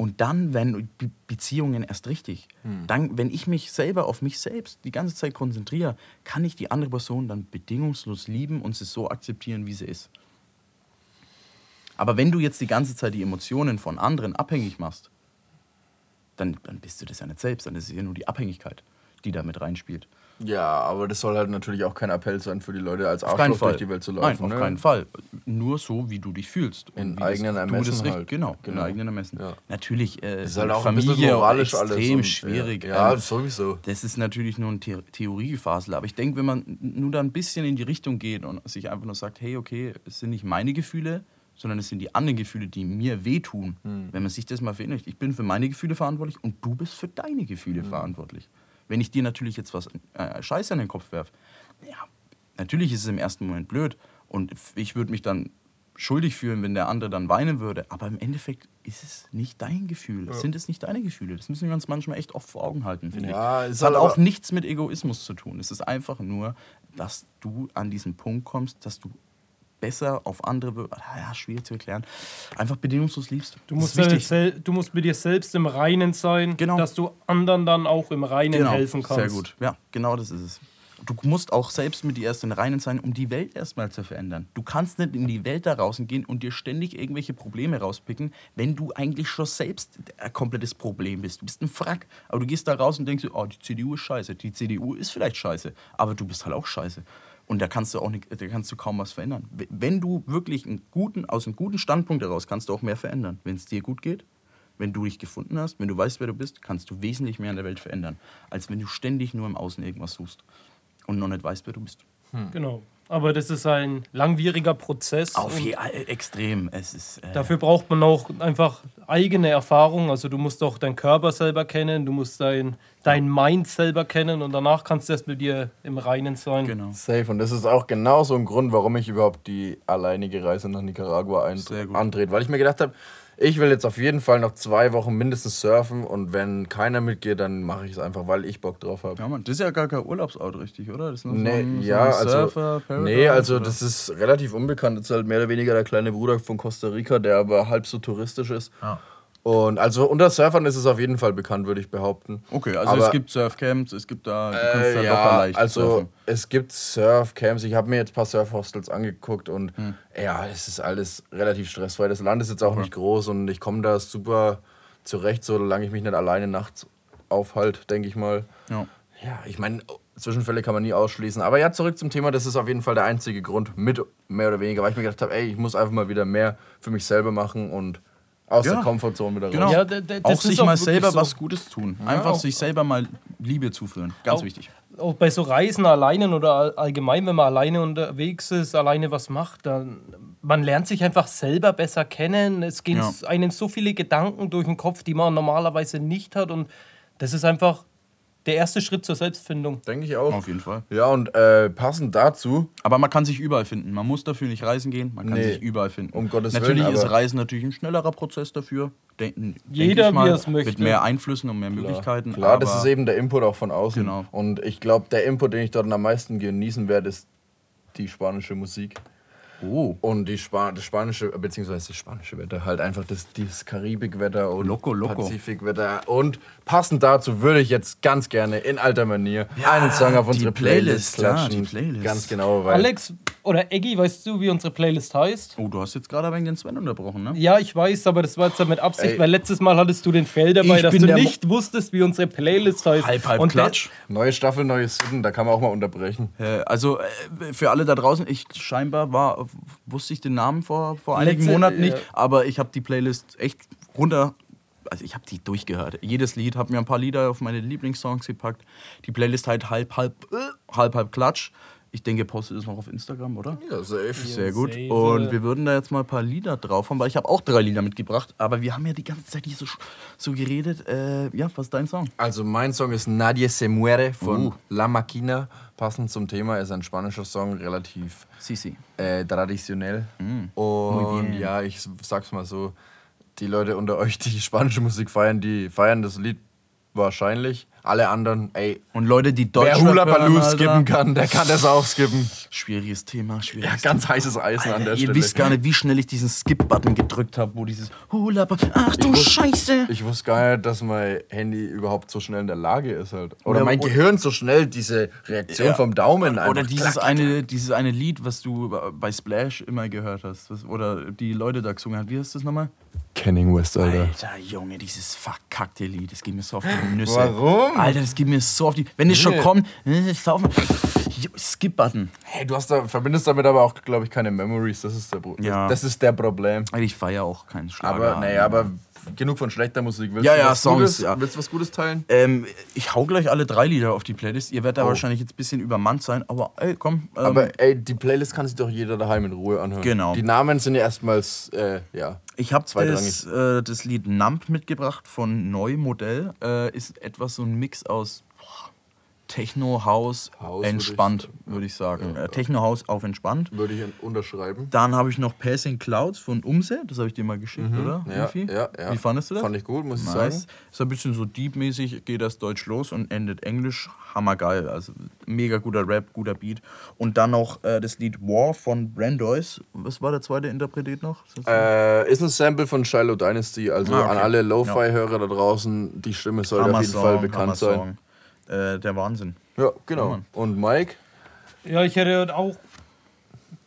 und dann Be Beziehungen erst richtig. Dann, wenn ich mich selber auf mich selbst die ganze Zeit konzentriere, kann ich die andere Person dann bedingungslos lieben und sie so akzeptieren, wie sie ist. Aber wenn du jetzt die ganze Zeit die Emotionen von anderen abhängig machst, dann, dann bist du das ja nicht selbst, dann ist es ja nur die Abhängigkeit, die da mit reinspielt. Ja, aber das soll halt natürlich auch kein Appell sein für die Leute, als Arschloch durch die Welt zu Nein, laufen. auf ne? keinen Fall. Nur so, wie du dich fühlst. In eigenen das, Ermessen das halt. Genau, Genau. in eigenen Ermessen. Ja. Natürlich äh, ist halt auch Familie moralisch extrem alles. und- schwierig. Ja, Ähm, sowieso. das ist natürlich nur ein The Theoriefasel. Aber ich denke, wenn man nur da ein bisschen in die Richtung geht und sich einfach nur sagt, hey, okay, es sind nicht meine Gefühle, sondern es sind die anderen Gefühle, die mir wehtun. Hm. Wenn man sich das mal verinnerlicht, ich bin für meine Gefühle verantwortlich und du bist für deine Gefühle Hm. verantwortlich. Wenn ich dir natürlich jetzt was äh, Scheiße an den Kopf werfe, ja, natürlich ist es im ersten Moment blöd und ich würde mich dann schuldig fühlen, wenn der andere dann weinen würde. Aber im Endeffekt ist es nicht dein Gefühl. Sind es nicht deine Gefühle? Das müssen wir uns manchmal echt oft vor Augen halten, finde Ja, ich. Es hat halt auch nichts mit Egoismus zu tun. Es ist einfach nur, dass du an diesen Punkt kommst, dass du besser auf andere, ah, ja, schwierig zu erklären, einfach bedingungslos liebst. Du musst, du musst mit dir selbst im Reinen sein, Genau. dass du anderen dann auch im Reinen helfen kannst. Sehr gut. Ja, genau das ist es. Du musst auch selbst mit dir erst in Reinen sein, um die Welt erstmal zu verändern. Du kannst nicht in die Welt da draußen gehen und dir ständig irgendwelche Probleme rauspicken, wenn du eigentlich schon selbst ein komplettes Problem bist. Du bist ein Frack, aber du gehst da raus und denkst, oh, die CDU ist scheiße. Die CDU ist vielleicht scheiße, aber du bist halt auch scheiße. Und da kannst du auch nicht, da kannst du kaum was verändern. Wenn du wirklich einen guten, aus einem guten Standpunkt heraus kannst du auch mehr verändern. Wenn es dir gut geht, wenn du dich gefunden hast, wenn du weißt, wer du bist, kannst du wesentlich mehr in der Welt verändern, als wenn du ständig nur im Außen irgendwas suchst und noch nicht weißt, wer du bist. Genau. Aber das ist ein langwieriger Prozess. Auf je, äh, extrem. Es ist. Äh, Dafür braucht man auch einfach eigene Erfahrung. Also du musst auch deinen Körper selber kennen, du musst dein, dein Mind selber kennen und danach kannst du erst mit dir im Reinen sein. genau. Safe. Und das ist auch genau so ein Grund, warum ich überhaupt die alleinige Reise nach Nicaragua antrete. Weil ich mir gedacht habe, ich will jetzt auf jeden Fall noch zwei Wochen mindestens surfen und wenn keiner mitgeht, dann mache ich es einfach, weil ich Bock drauf habe. Ja, Mann, das ist ja gar kein Urlaubsort, richtig, oder? Das ist nur Nee, so ein, ja, so also, Surfer, Paradise, nee, also oder? das ist relativ unbekannt. Das ist halt mehr oder weniger der kleine Bruder von Costa Rica, der aber halb so touristisch ist. Und also unter Surfern ist es auf jeden Fall bekannt, würde ich behaupten. Okay, also Aber- es gibt Surfcamps, es gibt da, du kannst Äh, da ja, locker leicht also surfen. es gibt Surfcamps. Ich habe mir jetzt ein paar Surfhostels angeguckt und Hm. ja, es ist alles relativ stressfrei. Das Land ist jetzt auch nicht groß und ich komme da super zurecht, solange ich mich nicht alleine nachts aufhalte, denke ich mal. Ja. Ja, ich meine, Zwischenfälle kann man nie ausschließen. Aber ja, zurück zum Thema. Das ist auf jeden Fall der einzige Grund, mit mehr oder weniger, weil ich mir gedacht habe, ey, ich muss einfach mal wieder mehr für mich selber machen und aus Ja. der Komfortzone wieder Genau. raus. Ja, d- das auch sich auch mal selber so. was Gutes tun. Einfach sich selber mal Liebe zuführen. Ganz Auch- wichtig. Auch bei so Reisen alleine oder all- allgemein, wenn man alleine unterwegs ist, alleine was macht, dann man lernt sich einfach selber besser kennen. Es gehen Ja. einem so viele Gedanken durch den Kopf, die man normalerweise nicht hat. Und das ist einfach der erste Schritt zur Selbstfindung. Denke ich auch. Auf jeden Fall. Ja, und äh, passend dazu, Aber man kann sich überall finden. Man muss dafür nicht reisen gehen, man kann Nee, sich überall finden. um Gottes natürlich Willen, ist aber- Reisen natürlich ein schnellerer Prozess dafür. Denken, Jeder, denk ich mal, wie er es möchte. Mit mehr Einflüssen und mehr Möglichkeiten. Klar, das ist eben der Input auch von außen. Genau. Und ich glaube, der Input, den ich dort am meisten genießen werde, ist die spanische Musik. Oh. Und die Spa das spanische, beziehungsweise das spanische Wetter, halt einfach das, das Karibikwetter und Loco, loco. Pazifikwetter. Und passend dazu würde ich jetzt ganz gerne in alter Manier einen Song auf unsere Playlist, Playlist klar, klatschen. die Playlist. Ganz genau, weil Alex oder Eggy, weißt du, wie unsere Playlist heißt? Oh, du hast jetzt gerade wenig den Sven unterbrochen, ne? Ja, ich weiß, aber das war jetzt mit Absicht, Ey. weil letztes Mal hattest du den Fail dabei, Ich dass du der Mo- nicht wusstest, wie unsere Playlist heißt. Halb, halb Und Klatsch. neue Staffel, neue Sitten, da kann man auch mal unterbrechen. Äh, also äh, für alle da draußen, ich scheinbar war, wusste ich den Namen vor, vor einigen Letzte- Monaten nicht, ja. aber ich habe die Playlist echt runter, also ich habe die durchgehört. Jedes Lied, habe mir ein paar Lieder auf meine Lieblingssongs gepackt. Die Playlist halt halb, halb, äh, halb, halb Klatsch. Ich denke, ihr postet es noch auf Instagram, oder? Ja, safe. Sehr gut. safe. Und wir würden da jetzt mal ein paar Lieder drauf haben, weil ich habe auch drei Lieder mitgebracht. Aber wir haben ja die ganze Zeit hier so, so geredet. Äh, ja, was ist dein Song? Also mein Song ist Nadie se muere von Uh. La Maquina. Passend zum Thema ist ein spanischer Song, relativ Sisi. äh, traditionell. Muy Und ja, ich sag's mal so, die Leute unter euch, die spanische Musik feiern, die feiern das Lied wahrscheinlich. Alle anderen, ey, Und Leute, die wer Deutsch Hula Baloo skippen kann, der kann das auch skippen. Schwieriges Thema, Ja, schwieriges ganz heißes Eisen an der Ihr Stelle. wisst gar nicht, wie schnell ich diesen Skip-Button gedrückt habe, wo dieses Hula Baloo. Ach du Scheiße! Ich wusste gar nicht, dass mein Handy überhaupt so schnell in der Lage ist halt. Oder Ja, mein oder- Gehirn so schnell diese Reaktion Ja. vom Daumen Oder einfach dieses klack, eine, dieses eine Lied, was du bei Splash immer gehört hast. Was, oder die Leute da gesungen haben. Wie heißt das nochmal? Kenning West, Alter. Alter, Junge, dieses verkackte Lied, das geht mir so auf die (laughs) Nüsse. Warum? Alter, das geht mir so auf die. Wenn es schon Nee. kommt, sauf mal. Skip-Button. Hey, du hast da, verbindest damit aber auch, glaube ich, keine Memories. Das ist der, Pro Ja. das ist der Problem. Ich feiere auch keinen Schlager. Aber, naja, aber genug von schlechter Musik. Willst Ja, ja, Songs, Gutes, ja. Willst du was Gutes teilen? Ähm, ich hau gleich alle drei Lieder auf die Playlist. Ihr werdet da Oh. wahrscheinlich jetzt ein bisschen übermannt sein, aber ey, komm. Ähm, Aber ey, die Playlist kann sich doch jeder daheim in Ruhe anhören. Genau. Die Namen sind ja erstmals, äh, ja. Ich habe das, äh, das Lied Nump mitgebracht von Neumodell. Äh, ist etwas so ein Mix aus Techno, House, House, würd entspannt, ich- würde ich sagen. Ja, äh, Techno, House auf entspannt. Würde ich unterschreiben. Dann habe ich noch Passing Clouds von Umse, das habe ich dir mal geschickt, oder? Mhm. Ja, Irgendwie? ja, ja. Wie fandest du das? Fand ich gut, muss ich Nice. sagen. Ist ein bisschen so deep-mäßig, geht das Deutsch los und endet Englisch. Hammergeil. Also mega guter Rap, guter Beat. Und dann noch äh, das Lied War von Brandois. Was war der zweite Interpret noch? Ist? Äh, ist ein Sample von Shiloh Dynasty, also Ah, okay. an alle Lo-Fi-Hörer da draußen, die Stimme sollte auf jeden Fall bekannt sein. Äh, der Wahnsinn. Ja, genau. Mann. Und Mike? Ja, ich hätte auch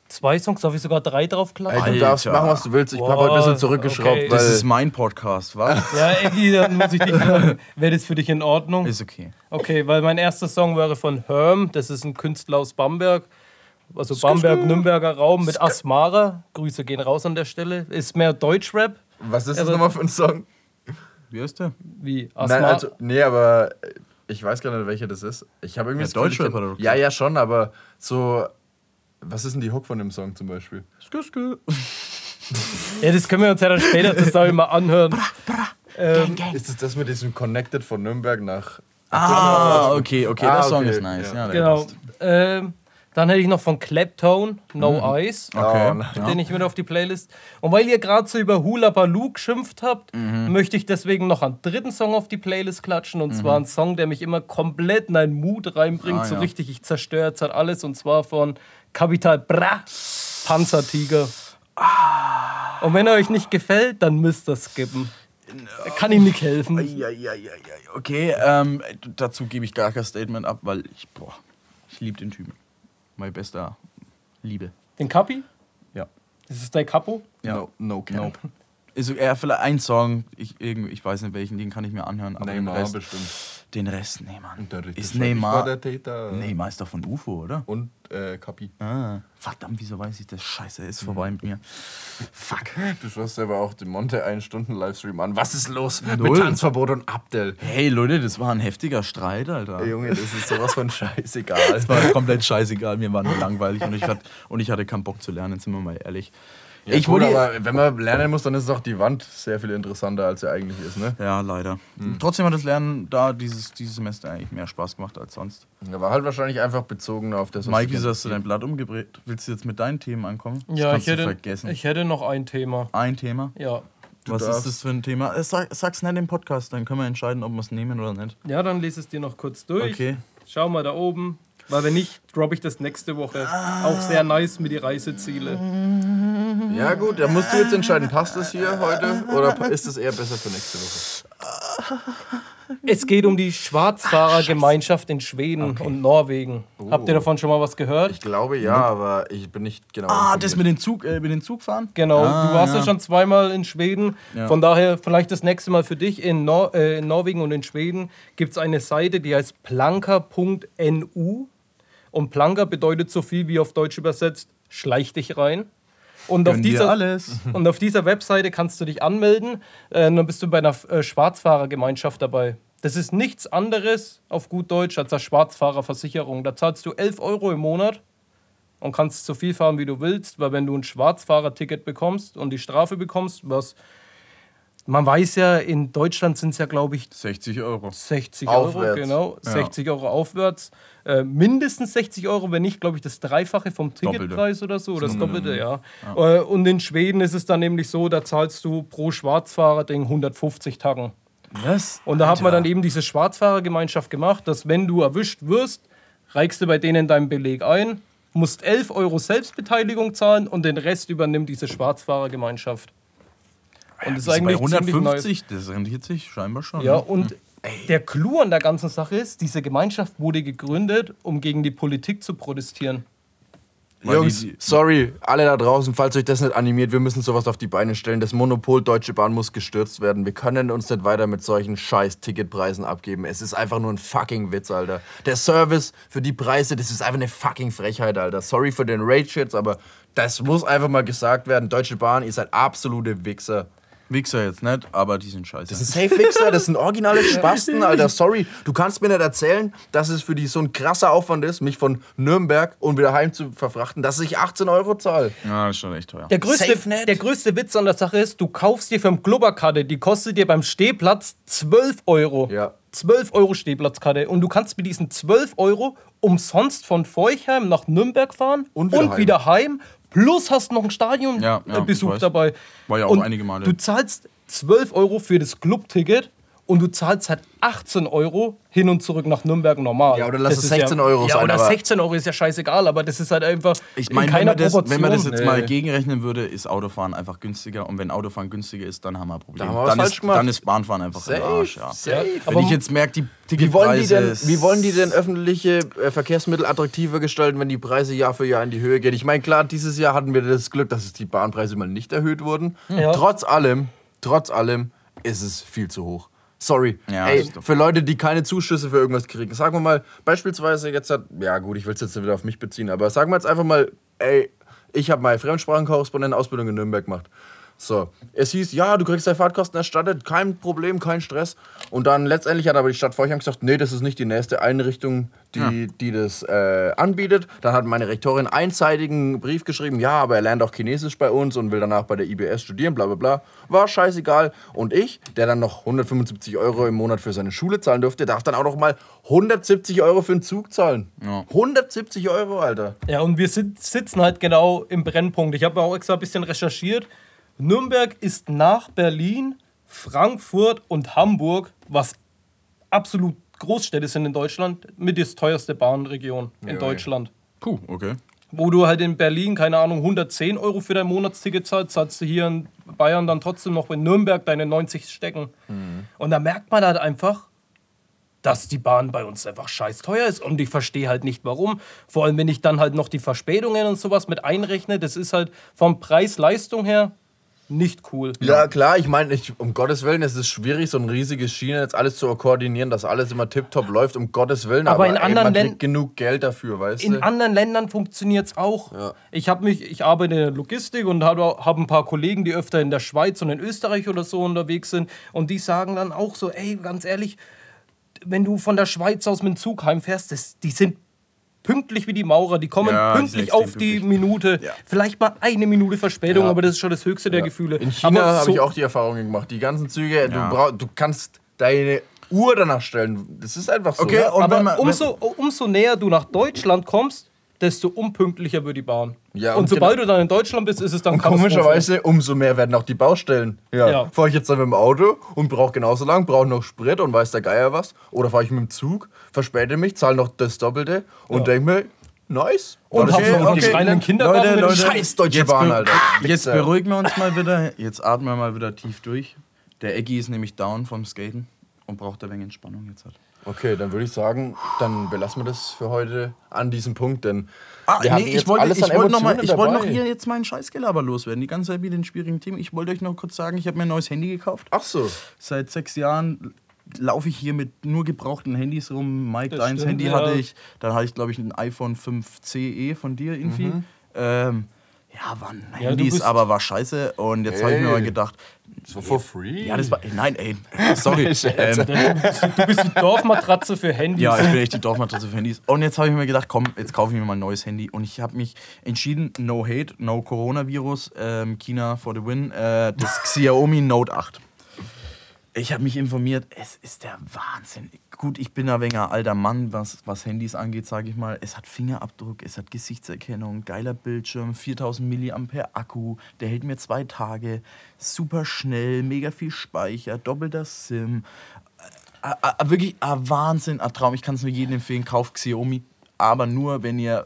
zwei Songs, darf ich sogar drei draufklatschen? Ey, du darfst machen, was du willst. Ich habe heute ein bisschen zurückgeschraubt, okay. Das ist mein Podcast, was? (laughs) Ja, Eggy, dann muss ich dich fragen, wäre das für dich in Ordnung? ist okay. Okay, weil mein erster Song wäre von Herm, das ist ein Künstler aus Bamberg. Also Bamberg-Nürnberger Raum mit Asmara. Grüße gehen raus an der Stelle. Ist mehr Deutschrap, was ist das Aber- nochmal für ein Song? Wie heißt der? wie Asmara. Nein, also, nee, aber ich weiß gar nicht, welcher das ist. Ich habe irgendwie Ja, das Gefühl, ich Deutschrap kenn- hat er doch Ja, ja, schon, aber so. Was ist denn die Hook von dem Song zum Beispiel? Ja, das können wir uns ja dann später zusammen mal anhören. Ähm, Ist es das mit diesem Connected von Nürnberg nach. Ah, okay, okay, Ah, der Song okay, ist nice. ja. Ja, der genau. passt. Ähm, dann hätte ich noch von Claptone, No Eyes. Okay. Oh, den ich mit auf die Playlist. Und weil ihr gerade so über Hula Baloo geschimpft habt, Mhm. möchte ich deswegen noch einen dritten Song auf die Playlist klatschen. Und zwar einen Song, der mich immer komplett in einen Mut reinbringt. Ah, so ja. richtig, ich zerstöre jetzt halt alles. Und zwar von Capital Bra, Panzertiger. Ah. Und wenn er euch nicht gefällt, dann müsst ihr skippen. Kann ihm nicht helfen. Ja, ja, ja, ja. Okay, ähm, dazu gebe ich gar kein Statement ab, weil ich, boah, ich liebe den Typen. Mein bester Liebe. Den Kapi? Ja. Das ist dein Capo? Ja. No, no cap. Nope. Ist er vielleicht ein Song, ich, irgendwie, ich weiß nicht welchen, den kann ich mir anhören, aber Neymar den Rest, bestimmt. den Rest, nee, Mann. Und der Richter Ist Neymar, der Täter. Neymar ist doch von UFO, oder? Und äh, Kapi. Ah, verdammt, wieso weiß ich das? Scheiße, ist vorbei mit mir. Fuck. Du schaust selber auch den Monte 1 Stunden Livestream an. Was ist los Null. mit Tanzverbot und Abdel? Hey Leute, das war ein heftiger Streit, Alter. Ey, Junge, das ist sowas von scheißegal. (laughs) Es war komplett scheißegal, mir war nur langweilig und ich, hatte, und ich hatte keinen Bock zu lernen, sind wir mal ehrlich. Ja, ich gut, wurde. aber wenn man lernen muss, dann ist doch die Wand sehr viel interessanter, als sie eigentlich ist, ne? ja, leider. Trotzdem hat das Lernen da dieses, dieses Semester eigentlich mehr Spaß gemacht als sonst. Da war halt wahrscheinlich einfach bezogen auf das, was Mike, du wieso hast du dein Blatt umgedreht? Willst du jetzt mit deinen Themen ankommen? Ja, ich hätte, du vergessen. ich hätte noch ein Thema. ein Thema. Ja. Was darfst. ist das für ein Thema? Äh, Sag, sag's nicht im Podcast, dann können wir entscheiden, ob wir es nehmen oder nicht. Ja, dann lese es dir noch kurz durch. Okay. Schau mal da oben. Weil wenn nicht, droppe ich das nächste Woche. Auch sehr nice mit die Reiseziele. Ja, gut, da musst du jetzt entscheiden, passt das hier heute oder (laughs) ist es eher besser für nächste Woche? Es geht um die Schwarzfahrergemeinschaft in Schweden und Norwegen. Habt ihr davon schon mal was gehört? Ich glaube ja, aber ich bin nicht genau. Ah, informiert. das mit dem Zug, äh, mit dem Zug fahren? Genau, Ah, du warst ja. ja. schon zweimal in Schweden. Ja. Von daher vielleicht das nächste Mal für dich. In, Nor äh, in Norwegen und in Schweden gibt es eine Seite, die heißt planker.nu. Und Planker bedeutet so viel wie auf Deutsch übersetzt, schleich dich rein. Und auf, dieser, (laughs) und auf dieser Webseite kannst du dich anmelden. Äh, dann bist du bei einer äh, Schwarzfahrergemeinschaft dabei. Das ist nichts anderes auf gut Deutsch als eine Schwarzfahrerversicherung. Da zahlst du 11 Euro im Monat und kannst so viel fahren, wie du willst, weil wenn du ein Schwarzfahrerticket bekommst und die Strafe bekommst, was man weiß ja, in Deutschland sind es ja, glaube ich, 60 Euro. 60 Aufwärts. Euro, genau, Ja. 60 Euro aufwärts. Äh, mindestens 60 Euro, wenn nicht, glaube ich, das Dreifache vom Doppelte. Ticketpreis oder so, oder das Doppelte, ja. Äh, und in Schweden ist es dann nämlich so, da zahlst du pro Schwarzfahrer-Ding 150 Tacken. Was? Und da hat man Alter. dann eben diese Schwarzfahrergemeinschaft gemacht, dass wenn du erwischt wirst, reichst du bei denen deinen Beleg ein, musst 11 Euro Selbstbeteiligung zahlen und den Rest übernimmt diese Schwarzfahrergemeinschaft. Und das ist bei eigentlich ziemlich nice. 150, das rentiert sich scheinbar schon. Ja, ne? und der Clou an der ganzen Sache ist, diese Gemeinschaft wurde gegründet, um gegen die Politik zu protestieren. Jungs, sorry, alle da draußen, falls euch das nicht animiert, wir müssen sowas auf die Beine stellen. Das Monopol Deutsche Bahn muss gestürzt werden. Wir können uns nicht weiter mit solchen scheiß Ticketpreisen abgeben. Es ist einfach nur ein fucking Witz, Alter. Der Service für die Preise, das ist einfach eine fucking Frechheit, Alter. Sorry für den Rage-Shits, aber das muss einfach mal gesagt werden. Deutsche Bahn, ihr seid absolute Wichser. Wichser jetzt nicht, aber die sind scheiße. Das sind Safe Wichser, das sind originale (laughs) Spasten, Alter. Sorry, du kannst mir nicht erzählen, dass es für die so ein krasser Aufwand ist, mich von Nürnberg und wieder heim zu verfrachten, dass ich 18 Euro zahle. ja, das ist schon echt teuer. Der größte, der größte Witz an der Sache ist, du kaufst dir vom Glubberkarte, die kostet dir beim Stehplatz 12 Euro. Ja. 12 Euro Stehplatzkarte. Und du kannst mit diesen 12 Euro umsonst von Feuchheim nach Nürnberg fahren Und wieder heim. wieder heim. Plus hast noch einen Stadionbesuch Ja, ja, weiß. dabei. War ja auch und einige Male. Du zahlst 12 Euro für das Clubticket und du zahlst halt 18 Euro hin und zurück nach Nürnberg normal. Ja, oder lass Das es ist 16 ja, Euro ja, sein, Oder aber- 16 Euro ist ja scheißegal, aber das ist halt einfach Ich in meine, wenn, keiner man das- wenn man das Proportion. jetzt mal Nee. gegenrechnen würde, ist Autofahren einfach günstiger. Und wenn Autofahren günstiger ist, dann haben wir ein Problem. Da haben wir was dann, ist, dann ist Bahnfahren einfach im Arsch. Ja. safe. Wenn Aber ich jetzt merke, die Wie wollen, die denn, wie wollen die denn öffentliche äh, Verkehrsmittel attraktiver gestalten, wenn die Preise Jahr für Jahr in die Höhe gehen? Ich meine, klar, dieses Jahr hatten wir das Glück, dass es die Bahnpreise mal nicht erhöht wurden. Ja. Trotz allem, trotz allem ist es viel zu hoch. Sorry. Ja, Ey, für Leute, die keine Zuschüsse für irgendwas kriegen. Sagen wir mal, beispielsweise jetzt hat, ja gut, ich will es jetzt wieder auf mich beziehen, aber sagen wir jetzt einfach mal, ey, ich habe meine Fremdsprachenkorrespondenten-Ausbildung in Nürnberg gemacht. So, es hieß, ja, du kriegst deine Fahrtkosten erstattet, kein Problem, kein Stress. Und dann letztendlich hat aber die Stadt Forchheim gesagt, nee, das ist nicht die nächste Einrichtung, die, die das äh, anbietet. Dann hat meine Rektorin einseitigen Brief geschrieben, ja, aber er lernt auch Chinesisch bei uns und will danach bei der IBS studieren, bla bla bla. War scheißegal. Und ich, der dann noch 175 Euro im Monat für seine Schule zahlen durfte, darf dann auch noch mal 170 Euro für einen Zug zahlen. Ja. 170 Euro, Alter. Ja, und wir sit- sitzen halt genau im Brennpunkt. Ich habe auch extra ein bisschen recherchiert. Nürnberg ist nach Berlin, Frankfurt und Hamburg, was absolut Großstädte sind in Deutschland, mit die teuerste Bahnregion in Ja, Deutschland. Puh, okay. Wo du halt in Berlin, keine Ahnung, 110 Euro für dein Monatsticket zahlst, zahlst du hier in Bayern dann trotzdem noch in Nürnberg deine 90 stecken. Und da merkt man halt einfach, dass die Bahn bei uns einfach scheiß teuer ist. Und ich verstehe halt nicht warum. Vor allem, wenn ich dann halt noch die Verspätungen und sowas mit einrechne, das ist halt vom Preis-Leistung her nicht cool. Ja, klar, ich meine, um Gottes Willen, es ist schwierig, so ein riesiges Schiene jetzt alles zu koordinieren, dass alles immer tiptop läuft, um Gottes Willen. Aber in ey, anderen man Län- kriegt genug Geld dafür, weißt In du? anderen Ländern funktioniert es auch. Ja. Ich habe mich, ich arbeite in der Logistik und habe hab ein paar Kollegen, die öfter in der Schweiz und in Österreich oder so unterwegs sind. Und die sagen dann auch so, ey, ganz ehrlich, wenn du von der Schweiz aus mit dem Zug heimfährst, das, die sind pünktlich wie die Maurer, die kommen Ja, die pünktlich auf die pünktlich. Minute. Ja. Vielleicht mal eine Minute Verspätung, Ja. aber das ist schon das höchste der Gefühle. In China habe so- ich auch die Erfahrung gemacht. Die ganzen Züge, Ja. du, brauch, du kannst deine Uhr danach stellen. Das ist einfach so. Okay, ne? und aber man- umso, umso näher du nach Deutschland kommst, desto unpünktlicher wird die Bahn. Ja, und, und sobald du dann in Deutschland bist, ist es dann Und komischerweise, umso mehr werden auch die Baustellen. Ja. Ja. Fahre ich jetzt dann mit dem Auto und brauche genauso lang, brauche noch Sprit und weiß der Geier was. Oder fahre ich mit dem Zug, verspäte mich, zahle noch das Doppelte und Ja. denke mir, nice. Und hab das noch okay, einen Kindergarten Leute, Leute. Scheiß Deutsche Jetzt Bahn, Alter. Jetzt beruhigen wir uns mal wieder. (laughs) Jetzt atmen wir mal wieder tief durch. Der Eggy ist nämlich down vom Skaten und braucht ein wenig Entspannung jetzt halt. Okay, dann würde ich sagen, dann belassen wir das für heute an diesem Punkt, denn Ah, wir nee, ich wollte alles ich wollte noch, mal, ich wollte noch dabei. hier jetzt meinen Scheißgelaber loswerden. Die ganze Zeit mit den schwierigen Themen. Ich wollte euch noch kurz sagen, ich habe mir ein neues Handy gekauft. Ach so. Seit sechs Jahren laufe ich hier mit nur gebrauchten Handys rum. Mike, Das deins stimmt, Handy ja. hatte ich. Dann hatte ich, glaube ich, ein iPhone 5CE von dir irgendwie. Mhm. Ähm, ja, waren Ja, Handys, aber war scheiße. Und jetzt habe ich mir mal gedacht, So for free? ja, das war. Nein, ey, (laughs) sorry. Ähm, Du bist die Dorfmatratze für Handys. ja, ich bin echt die Dorfmatratze für Handys. Und jetzt habe ich mir gedacht, komm, jetzt kaufe ich mir mal ein neues Handy. Und ich habe mich entschieden, no hate, no Coronavirus, ähm, China for the win, äh, das Xiaomi Note 8. Ich habe mich informiert, es ist der Wahnsinn. Gut, ich bin ein wenig ein alter Mann, was, was Handys angeht, sage ich mal. Es hat Fingerabdruck, es hat Gesichtserkennung, geiler Bildschirm, 4000 mAh Akku, der hält mir zwei Tage, super schnell, mega viel Speicher, doppelter SIM. Äh, äh, wirklich ein Wahnsinn, ein Traum. Ich kann es nur jedem empfehlen, kauft Xiaomi, aber nur, wenn ihr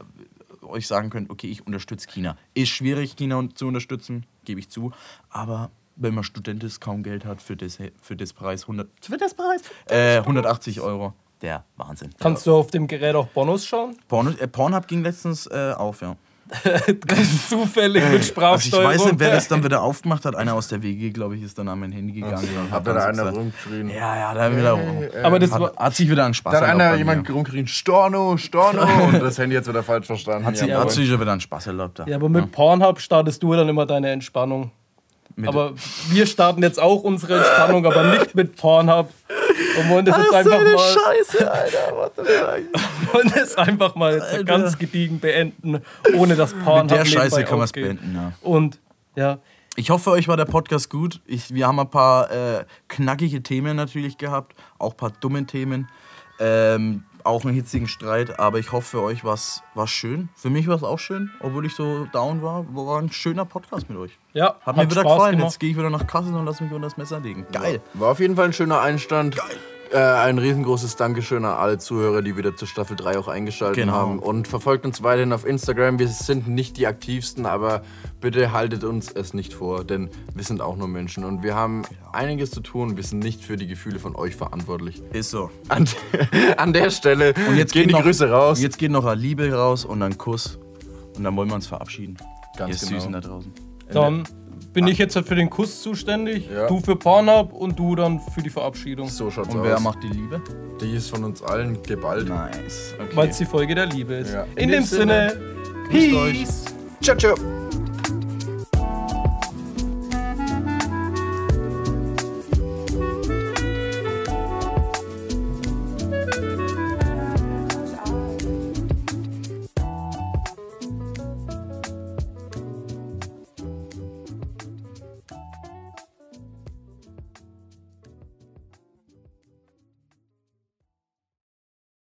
euch sagen könnt, okay, ich unterstütze China. Ist schwierig, China zu unterstützen, gebe ich zu, aber wenn man Student ist, kaum Geld hat für das, für das Preis 100, für das Preis äh, 180 Euro. Der Wahnsinn. Kannst du auf dem Gerät auch Bonus schauen? Porn, äh, Pornhub ging letztens äh, auf, ja. (laughs) Ganz zufällig mit Also ich Sprachsteuerung. weiß nicht, wer das dann wieder aufgemacht hat. Einer aus der WG, glaube ich, ist dann an mein Handy gegangen. und Hat dann da einer rumgeschrien? Ja, ja, da wieder rum. Aber das war, Hat, hat sich wieder an Spaß Da hat erlaubt einer jemand rumgeschrien, Storno, Storno. (laughs) und das Handy jetzt wieder falsch verstanden. Hat, sie, Ja, hat sich wieder an Spaß erlaubt. Da. ja, aber mit Pornhub startest du dann immer deine Entspannung. Mit- Aber wir starten jetzt auch unsere Entspannung, aber nicht mit Pornhub. Und wollen das jetzt einfach mal, Scheiße, Alter. What the fuck? (laughs) wollen das einfach mal jetzt ganz gediegen beenden, ohne dass Pornhub Mit der Scheiße kann man es beenden, ja. Und ja, Ich hoffe, euch war der Podcast gut. Ich, wir haben ein paar äh, knackige Themen natürlich gehabt, auch ein paar dumme Themen. Ähm, auch einen hitzigen Streit, aber ich hoffe, für euch war es schön. Für mich war es auch schön, obwohl ich so down war. War ein schöner Podcast mit euch. ja Hat, mir wieder Spaß gefallen. gemacht. Jetzt gehe ich wieder nach Kassel und lass mich unter das Messer legen. Geil. War auf jeden Fall ein schöner Einstand. Äh, ein riesengroßes Dankeschön an alle Zuhörer, die wieder zur Staffel 3 auch eingeschaltet Genau. haben. Und verfolgt uns weiterhin auf Instagram. Wir sind nicht die aktivsten, aber bitte haltet uns es nicht vor, denn wir sind auch nur Menschen und wir haben einiges zu tun. Wir sind nicht für die Gefühle von euch verantwortlich. Ist so. An, an der Stelle Und jetzt gehen die noch, Grüße raus. Jetzt geht noch eine Liebe raus und ein Kuss. Und dann wollen wir uns verabschieden. Ganz Ihr genau. Süßen da draußen. Dann bin ich jetzt für den Kuss zuständig, Ja. du für Pornhub und du dann für die Verabschiedung. So schaut's Und aus. wer macht die Liebe? die ist von uns allen geballt. Nice. Okay. Weil es die Folge der Liebe ist. Ja. In, dem Sinne, Grüßt euch. Peace. Ciao, ciao.